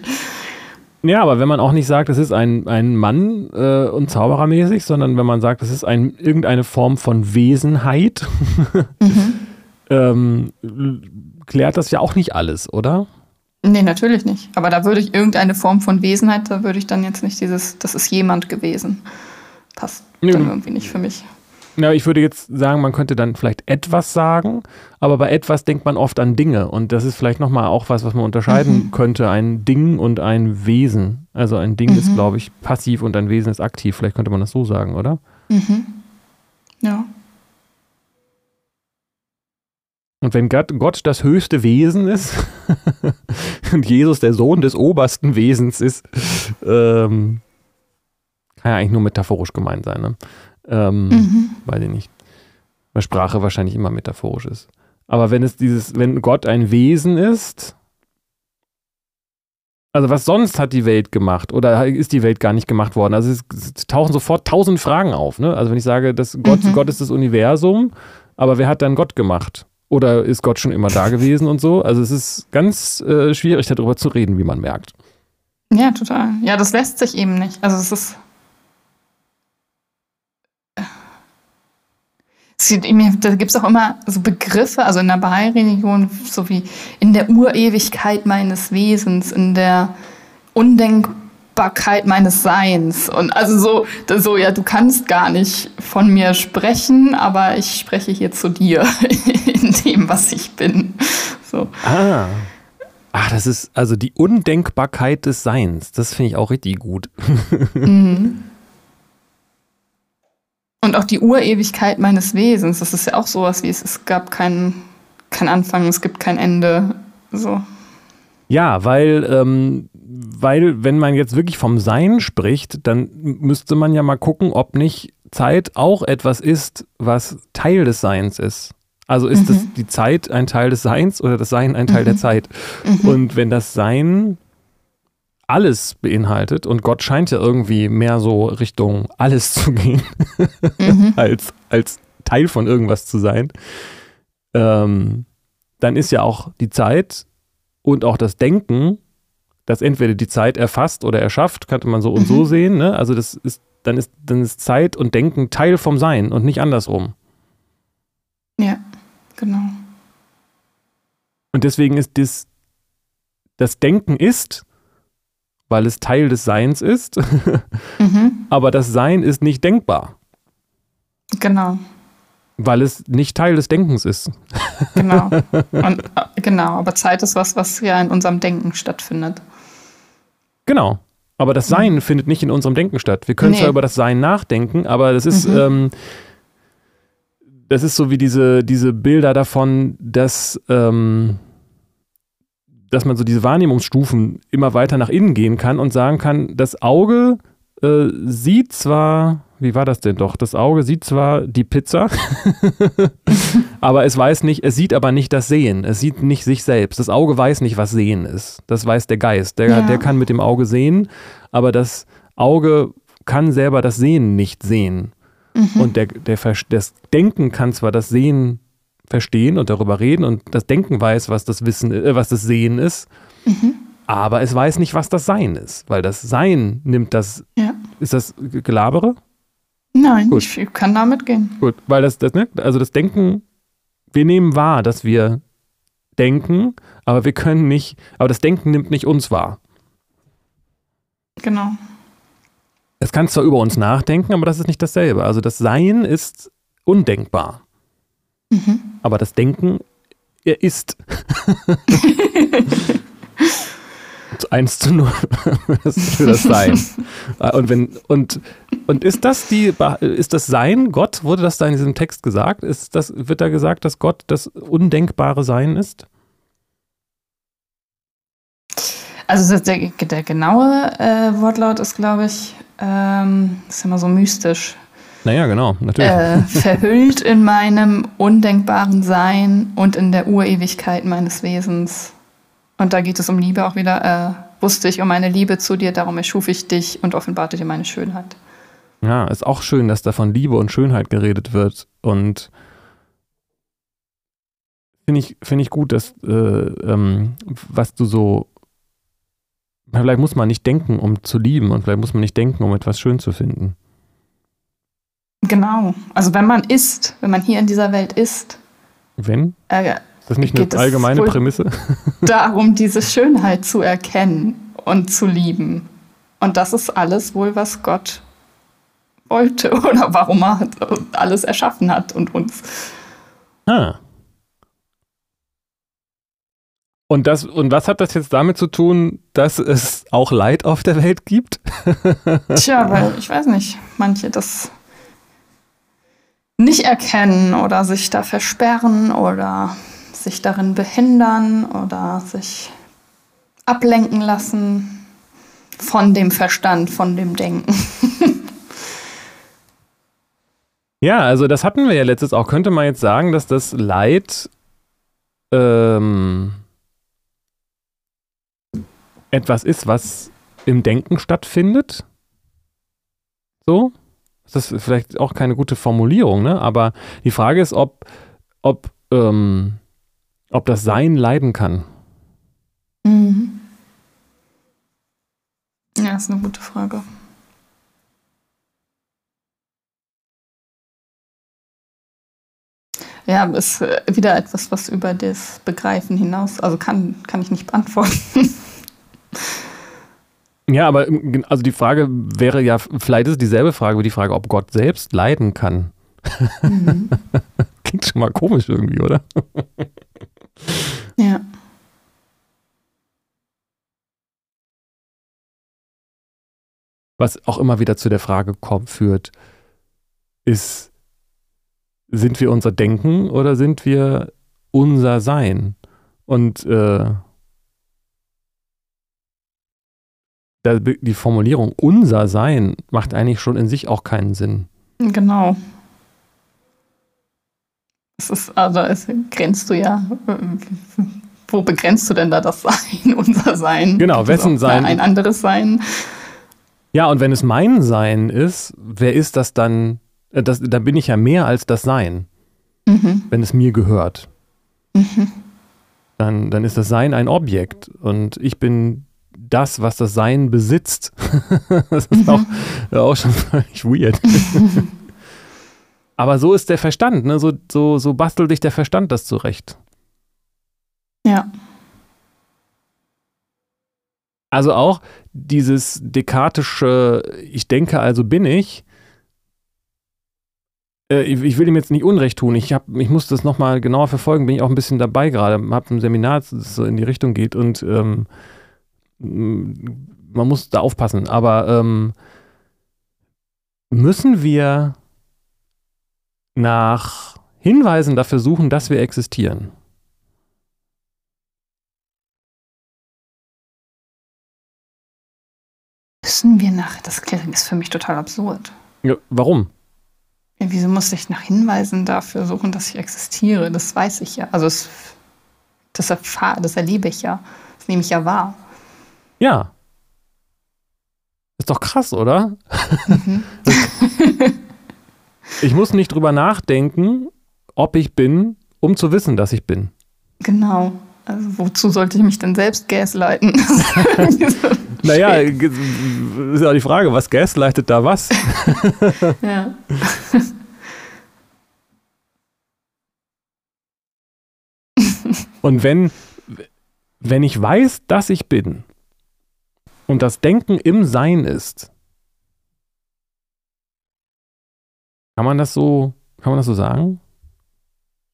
Ja, aber wenn man auch nicht sagt, es ist ein, ein Mann äh, und zauberermäßig, sondern wenn man sagt, es ist ein, irgendeine Form von Wesenheit, mhm. ähm, klärt das ja auch nicht alles, oder? Nee, natürlich nicht. Aber da würde ich irgendeine Form von Wesenheit, da würde ich dann jetzt nicht dieses, das ist jemand gewesen. Passt nee, dann irgendwie nicht für mich. Ja, ich würde jetzt sagen, man könnte dann vielleicht etwas sagen, aber bei etwas denkt man oft an Dinge und das ist vielleicht nochmal auch was, was man unterscheiden mhm. könnte, ein Ding und ein Wesen. Also ein Ding mhm. ist, glaube ich, passiv und ein Wesen ist aktiv. Vielleicht könnte man das so sagen, oder? Mhm. Ja. Und wenn Gott, das höchste Wesen ist und Jesus der Sohn des obersten Wesens ist, ähm, kann ja eigentlich nur metaphorisch gemeint sein. Ne? Ähm, mhm. Weiß ich nicht. Weil Sprache wahrscheinlich immer metaphorisch ist. Aber wenn es dieses, wenn Gott ein Wesen ist, also was sonst hat die Welt gemacht oder ist die Welt gar nicht gemacht worden? Also es, es tauchen sofort tausend Fragen auf. Ne? Also wenn ich sage, dass Gott, mhm. Gott ist das Universum, aber wer hat dann Gott gemacht? Oder ist Gott schon immer da gewesen und so? Also es ist ganz äh, schwierig, darüber zu reden, wie man merkt. Ja, total. Ja, das lässt sich eben nicht. Also es ist. Da gibt es auch immer so Begriffe, also in der Bahai-Religion, so wie in der Urewigkeit meines Wesens, in der Undenkbarkeit meines Seins. Und also so, so, ja, du kannst gar nicht von mir sprechen, aber ich spreche hier zu dir in dem, was ich bin. So. Ah. Ach, das ist also die Undenkbarkeit des Seins. Das finde ich auch richtig gut. Mhm. Und auch die Urewigkeit meines Wesens. Das ist ja auch sowas wie es, es gab keinen kein Anfang, es gibt kein Ende. So. Ja, weil ähm, weil wenn man jetzt wirklich vom Sein spricht, dann müsste man ja mal gucken, ob nicht Zeit auch etwas ist, was Teil des Seins ist. Also ist mhm. das die Zeit ein Teil des Seins oder das Sein ein Teil mhm. der Zeit? Mhm. Und wenn das Sein alles beinhaltet und Gott scheint ja irgendwie mehr so Richtung alles zu gehen, mhm. als, als Teil von irgendwas zu sein, ähm, dann ist ja auch die Zeit und auch das Denken das entweder die Zeit erfasst oder erschafft, könnte man so und mhm. so sehen. Ne? Also das ist, dann ist, dann ist Zeit und Denken Teil vom Sein und nicht andersrum. Ja, genau. Und deswegen ist das, das Denken ist, weil es Teil des Seins ist, mhm. aber das Sein ist nicht denkbar. Genau. Weil es nicht Teil des Denkens ist. Genau. Und, äh, genau, aber Zeit ist was, was ja in unserem Denken stattfindet. Genau. Aber das Sein mhm. findet nicht in unserem Denken statt. Wir können nee. zwar über das Sein nachdenken, aber das ist, mhm. ähm, das ist so wie diese, diese Bilder davon, dass, ähm, dass man so diese Wahrnehmungsstufen immer weiter nach innen gehen kann und sagen kann, das Auge äh, sieht zwar wie war das denn doch? Das Auge sieht zwar die Pizza, aber es weiß nicht, es sieht aber nicht das Sehen. Es sieht nicht sich selbst. Das Auge weiß nicht, was Sehen ist. Das weiß der Geist. Der, ja. der kann mit dem Auge sehen, aber das Auge kann selber das Sehen nicht sehen. Mhm. Und der, der, das Denken kann zwar das Sehen verstehen und darüber reden und das Denken weiß, was das Wissen, äh, was das Sehen ist, mhm. aber es weiß nicht, was das Sein ist, weil das Sein nimmt das. Ja. Ist das Gelabere? Nein, Gut. ich kann damit gehen. Gut, weil das, das, ne, also das Denken, wir nehmen wahr, dass wir denken, aber wir können nicht, aber das Denken nimmt nicht uns wahr. Genau. Es kann zwar über uns nachdenken, aber das ist nicht dasselbe. Also das Sein ist undenkbar. Mhm. Aber das Denken, er ist. Eins zu null für das Sein. Und, wenn, und, und ist das die, ist das Sein Gott? Wurde das da in diesem Text gesagt? Ist das, wird da gesagt, dass Gott das undenkbare Sein ist? Also der, der genaue äh, Wortlaut ist, glaube ich, ähm, ist immer so mystisch. Naja, genau, natürlich. Äh, verhüllt in meinem undenkbaren Sein und in der Urewigkeit meines Wesens. Und da geht es um Liebe auch wieder. Äh, wusste ich um meine Liebe zu dir, darum erschuf ich dich und offenbarte dir meine Schönheit. Ja, ist auch schön, dass da von Liebe und Schönheit geredet wird. Und finde ich, find ich gut, dass äh, ähm, was du so Vielleicht muss man nicht denken, um zu lieben und vielleicht muss man nicht denken, um etwas schön zu finden. Genau. Also wenn man ist, wenn man hier in dieser Welt ist. Wenn? Äh, ist das nicht eine allgemeine Prämisse? darum, diese Schönheit zu erkennen und zu lieben. Und das ist alles wohl, was Gott wollte oder warum er alles erschaffen hat und uns. Ah. Und, das, und was hat das jetzt damit zu tun, dass es auch Leid auf der Welt gibt? Tja, weil ich weiß nicht, manche das nicht erkennen oder sich da versperren oder sich darin behindern oder sich ablenken lassen von dem Verstand, von dem Denken. ja, also das hatten wir ja letztes auch. Könnte man jetzt sagen, dass das Leid ähm, etwas ist, was im Denken stattfindet. So. Das ist vielleicht auch keine gute Formulierung, ne? Aber die Frage ist, ob, ob, ähm, ob das Sein leiden kann. Mhm. Ja, ist eine gute Frage. Ja, ist äh, wieder etwas, was über das Begreifen hinaus, also kann, kann ich nicht beantworten. Ja, aber ähm, also die Frage wäre ja, vielleicht ist es dieselbe Frage wie die Frage, ob Gott selbst leiden kann. Mhm. Klingt schon mal komisch irgendwie, oder? ja. Was auch immer wieder zu der Frage kommt, führt, ist, sind wir unser Denken oder sind wir unser Sein? Und äh, die Formulierung unser Sein macht eigentlich schon in sich auch keinen Sinn. Genau. Es ist, also es grenzt du ja. Wo begrenzt du denn da das Sein, unser Sein? Genau, wessen Sein? Ein anderes Sein. Ja, und wenn es mein Sein ist, wer ist das dann? Äh, das, da bin ich ja mehr als das Sein, mhm. wenn es mir gehört. Mhm. Dann, dann ist das Sein ein Objekt und ich bin das, was das Sein besitzt. das ist auch, auch schon völlig weird. Aber so ist der Verstand, ne? so, so, so bastelt sich der Verstand das zurecht. Ja. Also auch dieses dekatische, ich denke, also bin ich. Äh, ich, will ihm jetzt nicht Unrecht tun. Ich, hab, ich muss das nochmal genauer verfolgen, bin ich auch ein bisschen dabei gerade. Habe ein Seminar, das so in die Richtung geht und ähm, man muss da aufpassen, aber ähm, müssen wir nach Hinweisen dafür suchen, dass wir existieren? Müssen wir nach, das ist für mich total absurd. Ja, warum? Ja, wieso muss ich nach Hinweisen dafür suchen, dass ich existiere? Das weiß ich ja. Also es, das, erfahr, das erlebe ich ja. Das nehme ich ja wahr. Ja. Ist doch krass, oder? Mhm. Ich muss nicht drüber nachdenken, ob ich bin, um zu wissen, dass ich bin. Genau. Also wozu sollte ich mich denn selbst gaslighten? naja, ist ja die Frage, was gaslightet da was? ja. Und wenn, wenn ich weiß, dass ich bin und das Denken im Sein ist, kann man das so, kann man das so sagen?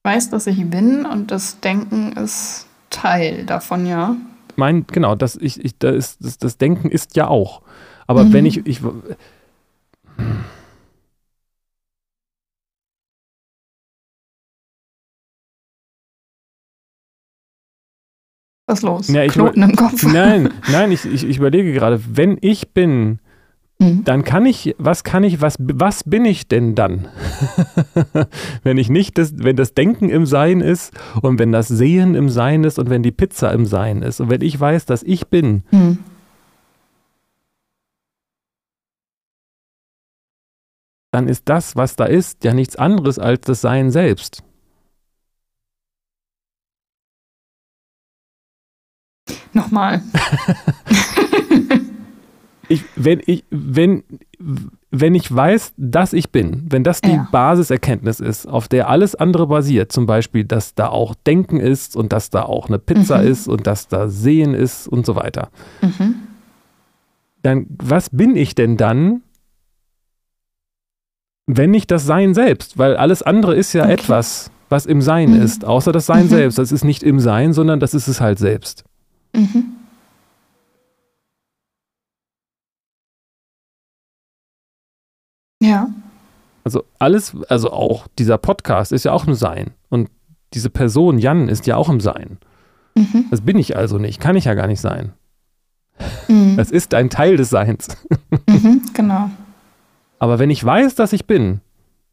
Ich weiß, dass ich bin und das Denken ist Teil davon, ja. Mein, genau, das, ich, ich, das, das, das Denken ist ja auch. Aber mhm. wenn ich, ich Was los? Ja, Knoten im Kopf. Nein, nein, ich, ich, ich überlege gerade, wenn ich bin, mhm. dann kann ich, was kann ich, was, was bin ich denn dann? wenn ich nicht das, wenn das Denken im Sein ist und wenn das Sehen im Sein ist und wenn die Pizza im Sein ist und wenn ich weiß, dass ich bin. Mhm. Dann ist das, was da ist, ja nichts anderes als das Sein selbst. Nochmal. ich, wenn, ich, wenn, wenn ich weiß, dass ich bin, wenn das die ja. Basiserkenntnis ist, auf der alles andere basiert, zum Beispiel, dass da auch Denken ist und dass da auch eine Pizza mhm. ist und dass da Sehen ist und so weiter, mhm. dann was bin ich denn dann, wenn nicht das Sein selbst? Weil alles andere ist ja okay. etwas, was im Sein mhm. ist, außer das Sein mhm. selbst. Das ist nicht im Sein, sondern das ist es halt selbst. Mhm. Ja. Also alles, also auch dieser Podcast ist ja auch ein Sein. Und diese Person, Jan, ist ja auch im Sein. Mhm. Das bin ich also nicht, kann ich ja gar nicht sein. Mhm. Das ist ein Teil des Seins. Mhm, genau. Aber wenn ich weiß, dass ich bin,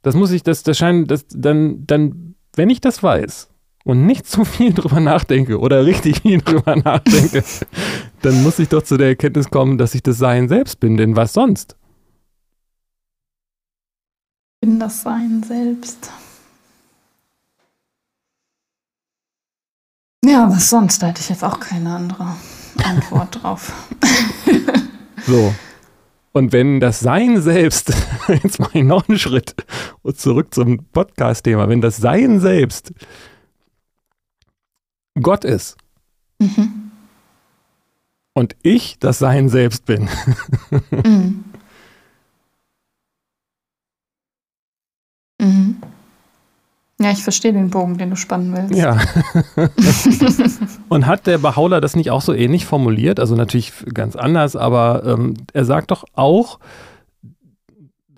das muss ich, das, das scheint, das, dann, dann, wenn ich das weiß, und nicht zu viel drüber nachdenke oder richtig viel drüber nachdenke, dann muss ich doch zu der Erkenntnis kommen, dass ich das Sein selbst bin, denn was sonst? Ich bin das Sein selbst. Ja, was sonst? Da hätte ich jetzt auch keine andere Antwort drauf. so. Und wenn das Sein selbst, jetzt mache ich noch einen Schritt und zurück zum Podcast-Thema, wenn das Sein selbst Gott ist. Mhm. Und ich das Sein selbst bin. mhm. Mhm. Ja, ich verstehe den Bogen, den du spannen willst. Ja. Und hat der Bahauler das nicht auch so ähnlich formuliert? Also natürlich ganz anders, aber ähm, er sagt doch auch,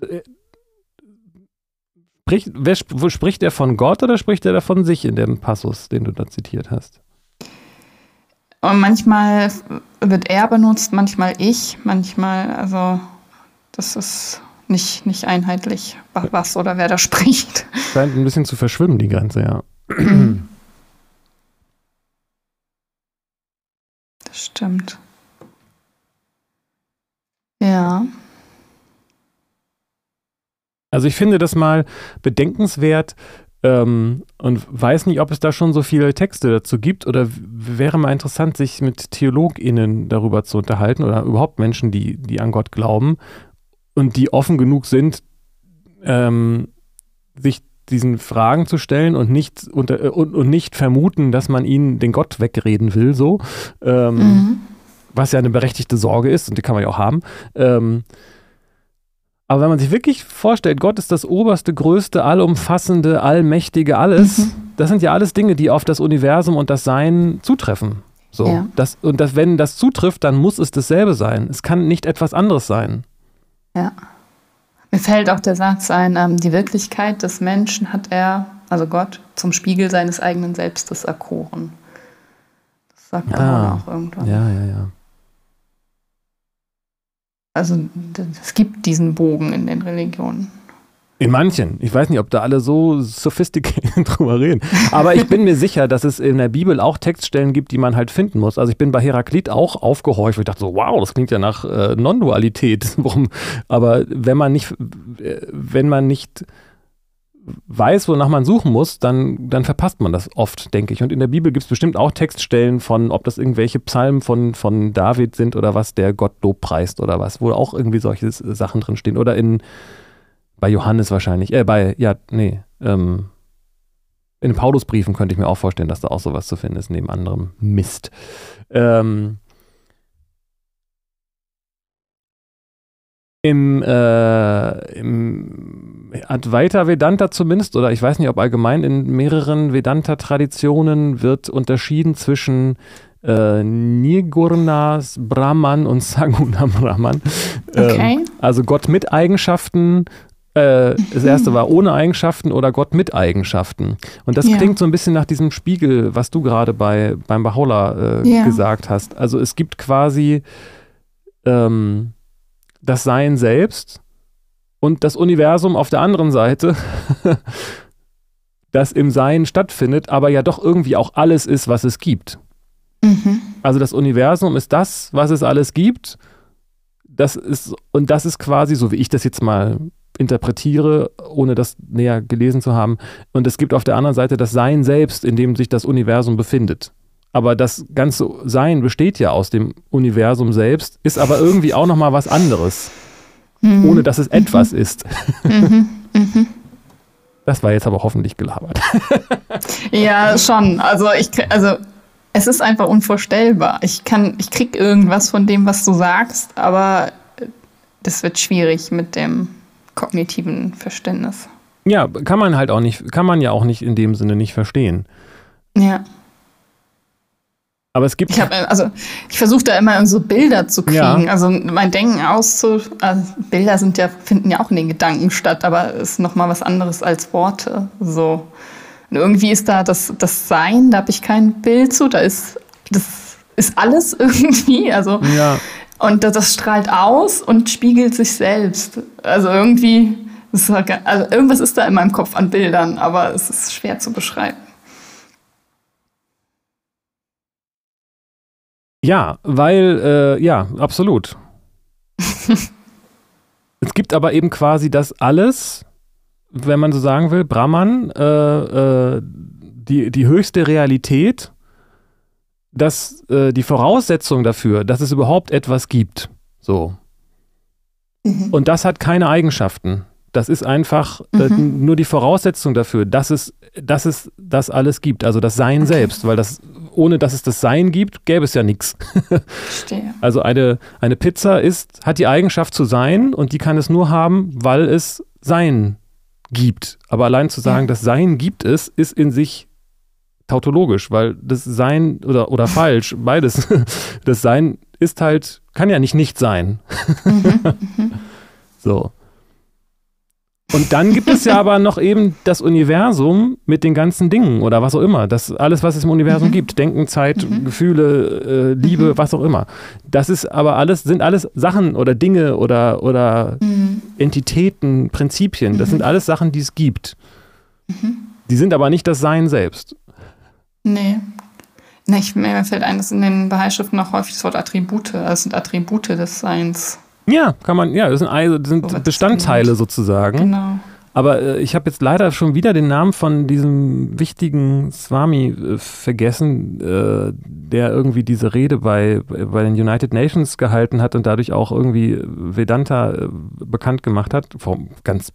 äh, Spricht, wer, spricht er von Gott oder spricht er da von sich in dem Passus, den du da zitiert hast? Und manchmal wird er benutzt, manchmal ich, manchmal, also das ist nicht, nicht einheitlich, was oder wer da spricht. Scheint ein bisschen zu verschwimmen, die Grenze, ja. Das stimmt. Ja. Also ich finde das mal bedenkenswert ähm, und weiß nicht, ob es da schon so viele Texte dazu gibt oder wäre mal interessant, sich mit TheologInnen darüber zu unterhalten oder überhaupt Menschen, die, die an Gott glauben und die offen genug sind, ähm, sich diesen Fragen zu stellen und nicht, unter, äh, und, und nicht vermuten, dass man ihnen den Gott wegreden will, so. Ähm, mhm. Was ja eine berechtigte Sorge ist und die kann man ja auch haben. Aber wenn man sich wirklich vorstellt, Gott ist das oberste, größte, allumfassende, allmächtige, alles, mhm. das sind ja alles Dinge, die auf das Universum und das Sein zutreffen. So. Ja. Das, und das, wenn das zutrifft, dann muss es dasselbe sein. Es kann nicht etwas anderes sein. Ja. Mir fällt auch der Satz ein, ähm, die Wirklichkeit des Menschen hat er, also Gott, zum Spiegel seines eigenen Selbstes erkoren. Das sagt er ah, auch irgendwann. Ja, ja, ja. Also es gibt diesen Bogen in den Religionen. In manchen. Ich weiß nicht, ob da alle so sophisticated drüber reden. Aber ich bin mir sicher, dass es in der Bibel auch Textstellen gibt, die man halt finden muss. Also ich bin bei Heraklit auch aufgehorcht. Ich dachte so, wow, das klingt ja nach äh, Non-Dualität. Aber wenn man nicht, äh, wenn man nicht weiß, wonach man suchen muss, dann, dann verpasst man das oft, denke ich. Und in der Bibel gibt es bestimmt auch Textstellen von, ob das irgendwelche Psalmen von, von David sind oder was, der Gott lobpreist oder was, wo auch irgendwie solche Sachen drin stehen. Oder in, bei Johannes wahrscheinlich, äh, bei, ja, nee, ähm, in den Paulusbriefen könnte ich mir auch vorstellen, dass da auch sowas zu finden ist, neben anderem Mist. Ähm, im, äh, im Advaita Vedanta zumindest, oder ich weiß nicht, ob allgemein in mehreren Vedanta-Traditionen wird unterschieden zwischen äh, Nirgurnas Brahman und Saguna Brahman. Okay. Ähm, also Gott mit Eigenschaften. Äh, das erste war ohne Eigenschaften oder Gott mit Eigenschaften. Und das ja. klingt so ein bisschen nach diesem Spiegel, was du gerade bei, beim Baha'u'llah äh, ja. gesagt hast. Also es gibt quasi ähm, das Sein selbst und das Universum auf der anderen Seite, das im Sein stattfindet, aber ja doch irgendwie auch alles ist, was es gibt. Mhm. Also das Universum ist das, was es alles gibt. Das ist, und das ist quasi, so wie ich das jetzt mal interpretiere, ohne das näher gelesen zu haben. Und es gibt auf der anderen Seite das Sein selbst, in dem sich das Universum befindet. Aber das ganze Sein besteht ja aus dem Universum selbst, ist aber irgendwie auch nochmal was anderes. Mhm. Ohne dass es etwas mhm. ist. Mhm. mhm. Das war jetzt aber hoffentlich gelabert. ja, schon. Also ich also es ist einfach unvorstellbar. Ich kann, ich krieg irgendwas von dem, was du sagst, aber das wird schwierig mit dem kognitiven Verständnis. Ja, kann man halt auch nicht, kann man ja auch nicht in dem Sinne nicht verstehen. Ja. Aber es gibt. Ich, also, ich versuche da immer so Bilder zu kriegen. Ja. Also mein Denken auszu. Also Bilder sind ja, finden ja auch in den Gedanken statt, aber ist nochmal was anderes als Worte. So. Und irgendwie ist da das, das Sein, da habe ich kein Bild zu. Da ist das ist alles irgendwie. Also ja. und das, das strahlt aus und spiegelt sich selbst. Also irgendwie, ist, also irgendwas ist da in meinem Kopf an Bildern, aber es ist schwer zu beschreiben. Ja, weil, äh, ja, absolut. es gibt aber eben quasi das alles, wenn man so sagen will, Brahman, äh, äh, die, die höchste Realität, dass äh, die Voraussetzung dafür, dass es überhaupt etwas gibt. So. Mhm. Und das hat keine Eigenschaften. Das ist einfach äh, mhm. nur die Voraussetzung dafür, dass es, dass es das alles gibt, also das Sein okay. selbst, weil das ohne dass es das Sein gibt, gäbe es ja nichts. Also eine, eine Pizza ist, hat die Eigenschaft zu sein und die kann es nur haben, weil es Sein gibt. Aber allein zu sagen, ja. das Sein gibt es, ist in sich tautologisch, weil das Sein oder, oder falsch, beides. Das Sein ist halt, kann ja nicht nicht sein. Mhm, mhm. so. Und dann gibt es ja aber noch eben das Universum mit den ganzen Dingen oder was auch immer. Das alles, was es im Universum mhm. gibt. Denken, Zeit, mhm. Gefühle, äh, Liebe, mhm. was auch immer. Das ist aber alles, sind alles Sachen oder Dinge oder, oder mhm. Entitäten, Prinzipien. Das sind mhm. alles Sachen, die es gibt. Mhm. Die sind aber nicht das Sein selbst. Nee. Nee, ich, mir fällt ein, dass in den Beheischriften noch häufig das Wort Attribute, also das sind Attribute des Seins ja, kann man, ja, das sind, also, das sind oh, Bestandteile sozusagen. Genau. Aber äh, ich habe jetzt leider schon wieder den Namen von diesem wichtigen Swami äh, vergessen, äh, der irgendwie diese Rede bei, bei den United Nations gehalten hat und dadurch auch irgendwie Vedanta äh, bekannt gemacht hat. Ganz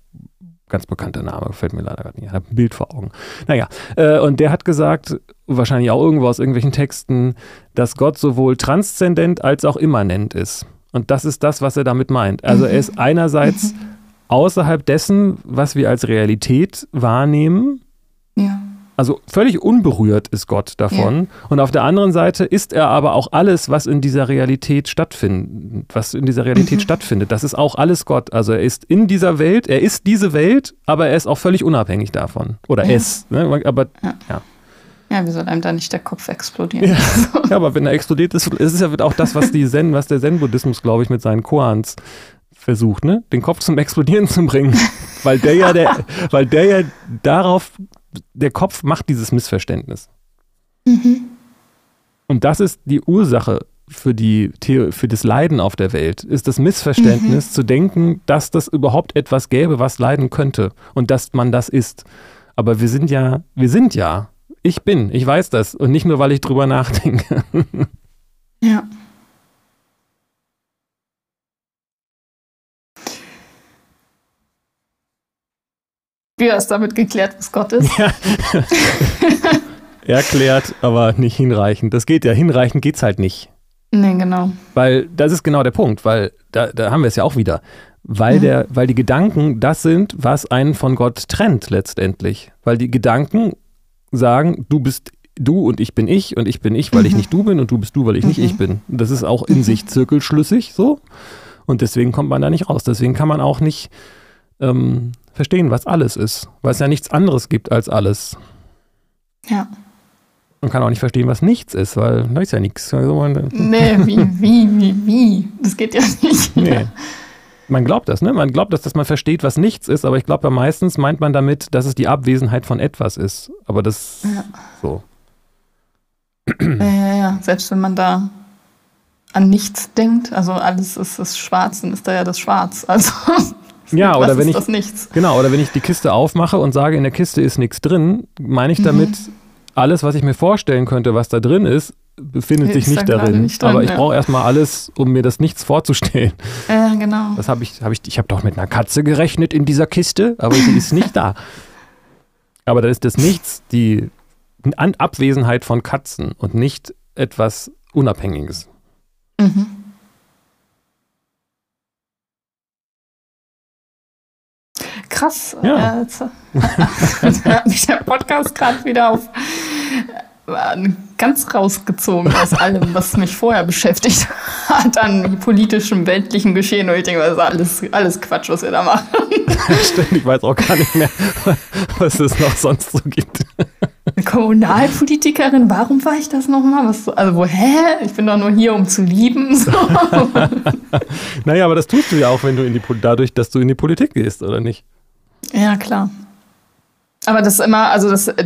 ganz bekannter Name, fällt mir leider gerade nicht. Ich habe ein Bild vor Augen. Naja, äh, und der hat gesagt, wahrscheinlich auch irgendwo aus irgendwelchen Texten, dass Gott sowohl transzendent als auch immanent ist. Und das ist das, was er damit meint. Also er ist mhm. einerseits außerhalb dessen, was wir als Realität wahrnehmen. Ja. Also völlig unberührt ist Gott davon. Ja. Und auf der anderen Seite ist er aber auch alles, was in dieser Realität stattfindet, was in dieser Realität mhm. stattfindet. Das ist auch alles Gott. Also er ist in dieser Welt, er ist diese Welt, aber er ist auch völlig unabhängig davon. Oder ja. es. Ne? Aber ja. ja. Ja, wie soll einem da nicht der Kopf explodieren? Ja, ja aber wenn er explodiert ist, ist es ja auch das, was, die Zen, was der Zen-Buddhismus, glaube ich, mit seinen Koans versucht, ne? Den Kopf zum Explodieren zu bringen. weil der ja, der, weil der ja darauf, der Kopf macht dieses Missverständnis. Mhm. Und das ist die Ursache für, die, für das Leiden auf der Welt, ist das Missverständnis mhm. zu denken, dass das überhaupt etwas gäbe, was leiden könnte und dass man das ist. Aber wir sind ja, wir sind ja. Ich bin, ich weiß das. Und nicht nur, weil ich drüber nachdenke. Ja. Wie hast damit geklärt, was Gott ist? Ja. Erklärt, aber nicht hinreichend. Das geht ja, hinreichend geht es halt nicht. Nee, genau. Weil das ist genau der Punkt, weil da, da haben wir es ja auch wieder. Weil, mhm. der, weil die Gedanken das sind, was einen von Gott trennt letztendlich. Weil die Gedanken sagen, du bist du und ich bin ich und ich bin ich, weil mhm. ich nicht du bin und du bist du, weil ich nicht mhm. ich bin. Das ist auch in sich zirkelschlüssig so. Und deswegen kommt man da nicht raus. Deswegen kann man auch nicht ähm, verstehen, was alles ist, weil es ja nichts anderes gibt als alles. Ja. Man kann auch nicht verstehen, was nichts ist, weil da ist ja nichts. Also nee, wie, wie, wie, wie? Das geht ja nicht. Nee. Man glaubt das, ne? Man glaubt, dass, dass man versteht, was nichts ist, aber ich glaube, meistens meint man damit, dass es die Abwesenheit von etwas ist. Aber das ja. so. Ja, ja, ja. Selbst wenn man da an nichts denkt, also alles ist, ist schwarz, dann ist da ja das Schwarz. Also ja, oder wenn ich genau, oder wenn ich die Kiste aufmache und sage, in der Kiste ist nichts drin, meine ich damit mhm alles, was ich mir vorstellen könnte, was da drin ist, befindet sich nicht darin. Nicht drin, aber ich ja. brauche erstmal alles, um mir das nichts vorzustellen. Ja, genau. Das habe ich, habe ich, ich habe doch mit einer Katze gerechnet in dieser Kiste, aber sie ist nicht da. Aber da ist das Nichts, die Abwesenheit von Katzen und nicht etwas Unabhängiges. Mhm. krass. Ja. Äh, jetzt hat mich der Podcast gerade wieder auf äh, ganz rausgezogen aus allem, was mich vorher beschäftigt hat an politischem, weltlichen Geschehen. Und ich denke, das ist alles, alles Quatsch, was wir da machen. Stimmt, ich weiß auch gar nicht mehr, was es noch sonst so gibt. Eine Kommunalpolitikerin, warum war ich das nochmal? Was, also, wo, hä? Ich bin doch nur hier, um zu lieben. So. naja, aber das tust du ja auch, wenn du in die, dadurch, dass du in die Politik gehst, oder nicht? Ja, klar. Aber das immer, also das äh,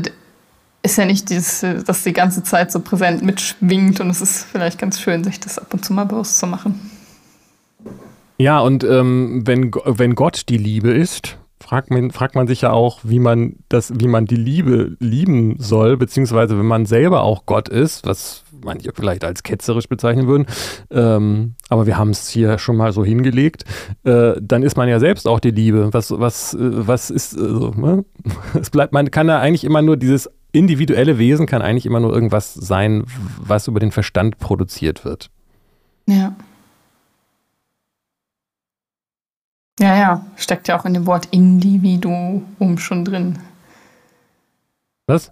ist ja nicht dieses, das die ganze Zeit so präsent mitschwingt und es ist vielleicht ganz schön, sich das ab und zu mal bewusst zu machen. Ja, und ähm, wenn, wenn Gott die Liebe ist, fragt man, fragt man sich ja auch, wie man das, wie man die Liebe lieben soll, beziehungsweise wenn man selber auch Gott ist, was manche vielleicht als ketzerisch bezeichnen würden, ähm, aber wir haben es hier schon mal so hingelegt, äh, dann ist man ja selbst auch die Liebe. Was, was, äh, was ist, also, ne? es bleibt, man kann ja eigentlich immer nur dieses individuelle Wesen kann eigentlich immer nur irgendwas sein, was über den Verstand produziert wird. Ja. Ja, ja, steckt ja auch in dem Wort Individuum schon drin. Was?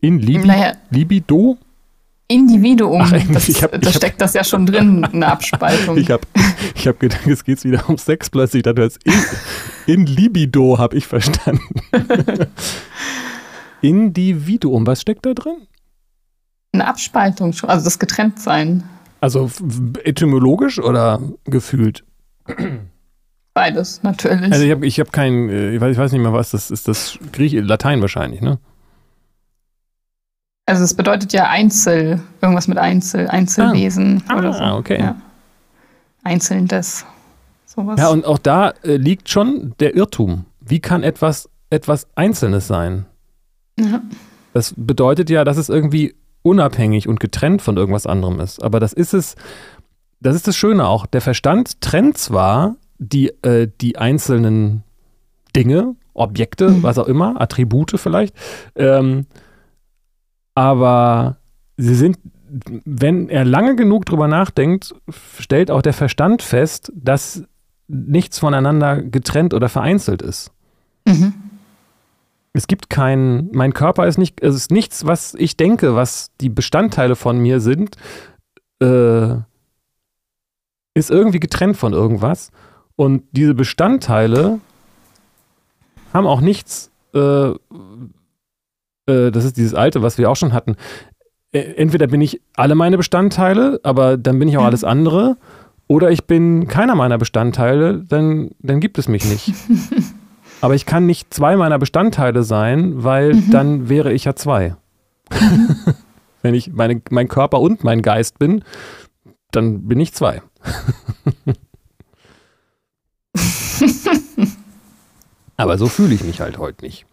In Libi naja. Libido? Individuum. Ach, das, hab, da steckt das ja schon drin, eine Abspaltung. ich habe ich hab gedacht, es geht wieder um Sex plötzlich. Ich dachte, in, in Libido habe ich verstanden. Individuum, was steckt da drin? Eine Abspaltung, also das Getrenntsein. Also etymologisch oder gefühlt? Beides, natürlich. Also ich habe ich hab kein, äh, ich weiß, ich weiß nicht mehr was, das ist das Griech, Latein wahrscheinlich, ne? Also es bedeutet ja Einzel, irgendwas mit Einzel, Einzelwesen ah. oder so. Ah, okay. Ja. Einzelndes. Sowas. Ja, und auch da äh, liegt schon der Irrtum. Wie kann etwas etwas Einzelnes sein? Ja. Das bedeutet ja, dass es irgendwie unabhängig und getrennt von irgendwas anderem ist. Aber das ist es, das ist das Schöne auch. Der Verstand trennt zwar die, äh, die einzelnen Dinge, Objekte, mhm. was auch immer, Attribute vielleicht, ähm, aber sie sind, wenn er lange genug drüber nachdenkt, stellt auch der Verstand fest, dass nichts voneinander getrennt oder vereinzelt ist. Mhm. Es gibt kein, mein Körper ist nicht, es ist nichts, was ich denke, was die Bestandteile von mir sind, äh, ist irgendwie getrennt von irgendwas. Und diese Bestandteile haben auch nichts, äh, äh, das ist dieses alte, was wir auch schon hatten. Äh, entweder bin ich alle meine Bestandteile, aber dann bin ich auch alles andere, oder ich bin keiner meiner Bestandteile, dann, dann gibt es mich nicht. aber ich kann nicht zwei meiner Bestandteile sein, weil mhm. dann wäre ich ja zwei. Wenn ich meine, mein Körper und mein Geist bin, dann bin ich zwei. Aber so fühle ich mich halt heute nicht.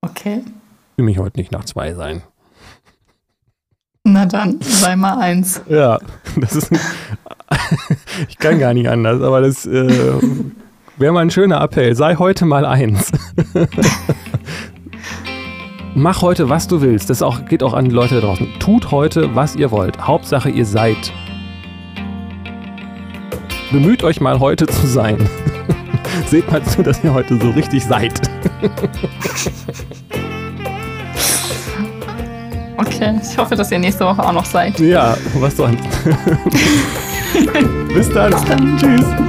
Okay. Ich fühle mich heute nicht nach zwei sein. Na dann, sei mal eins. Ja, das ist. ich kann gar nicht anders, aber das äh, wäre mal ein schöner Appell. Sei heute mal eins. Mach heute, was du willst. Das auch, geht auch an die Leute da draußen. Tut heute, was ihr wollt. Hauptsache, ihr seid. Bemüht euch mal heute zu sein. Seht mal zu, dass ihr heute so richtig seid. Okay, ich hoffe, dass ihr nächste Woche auch noch seid. Ja, was sonst. Bis dann. Bis dann. Tschüss.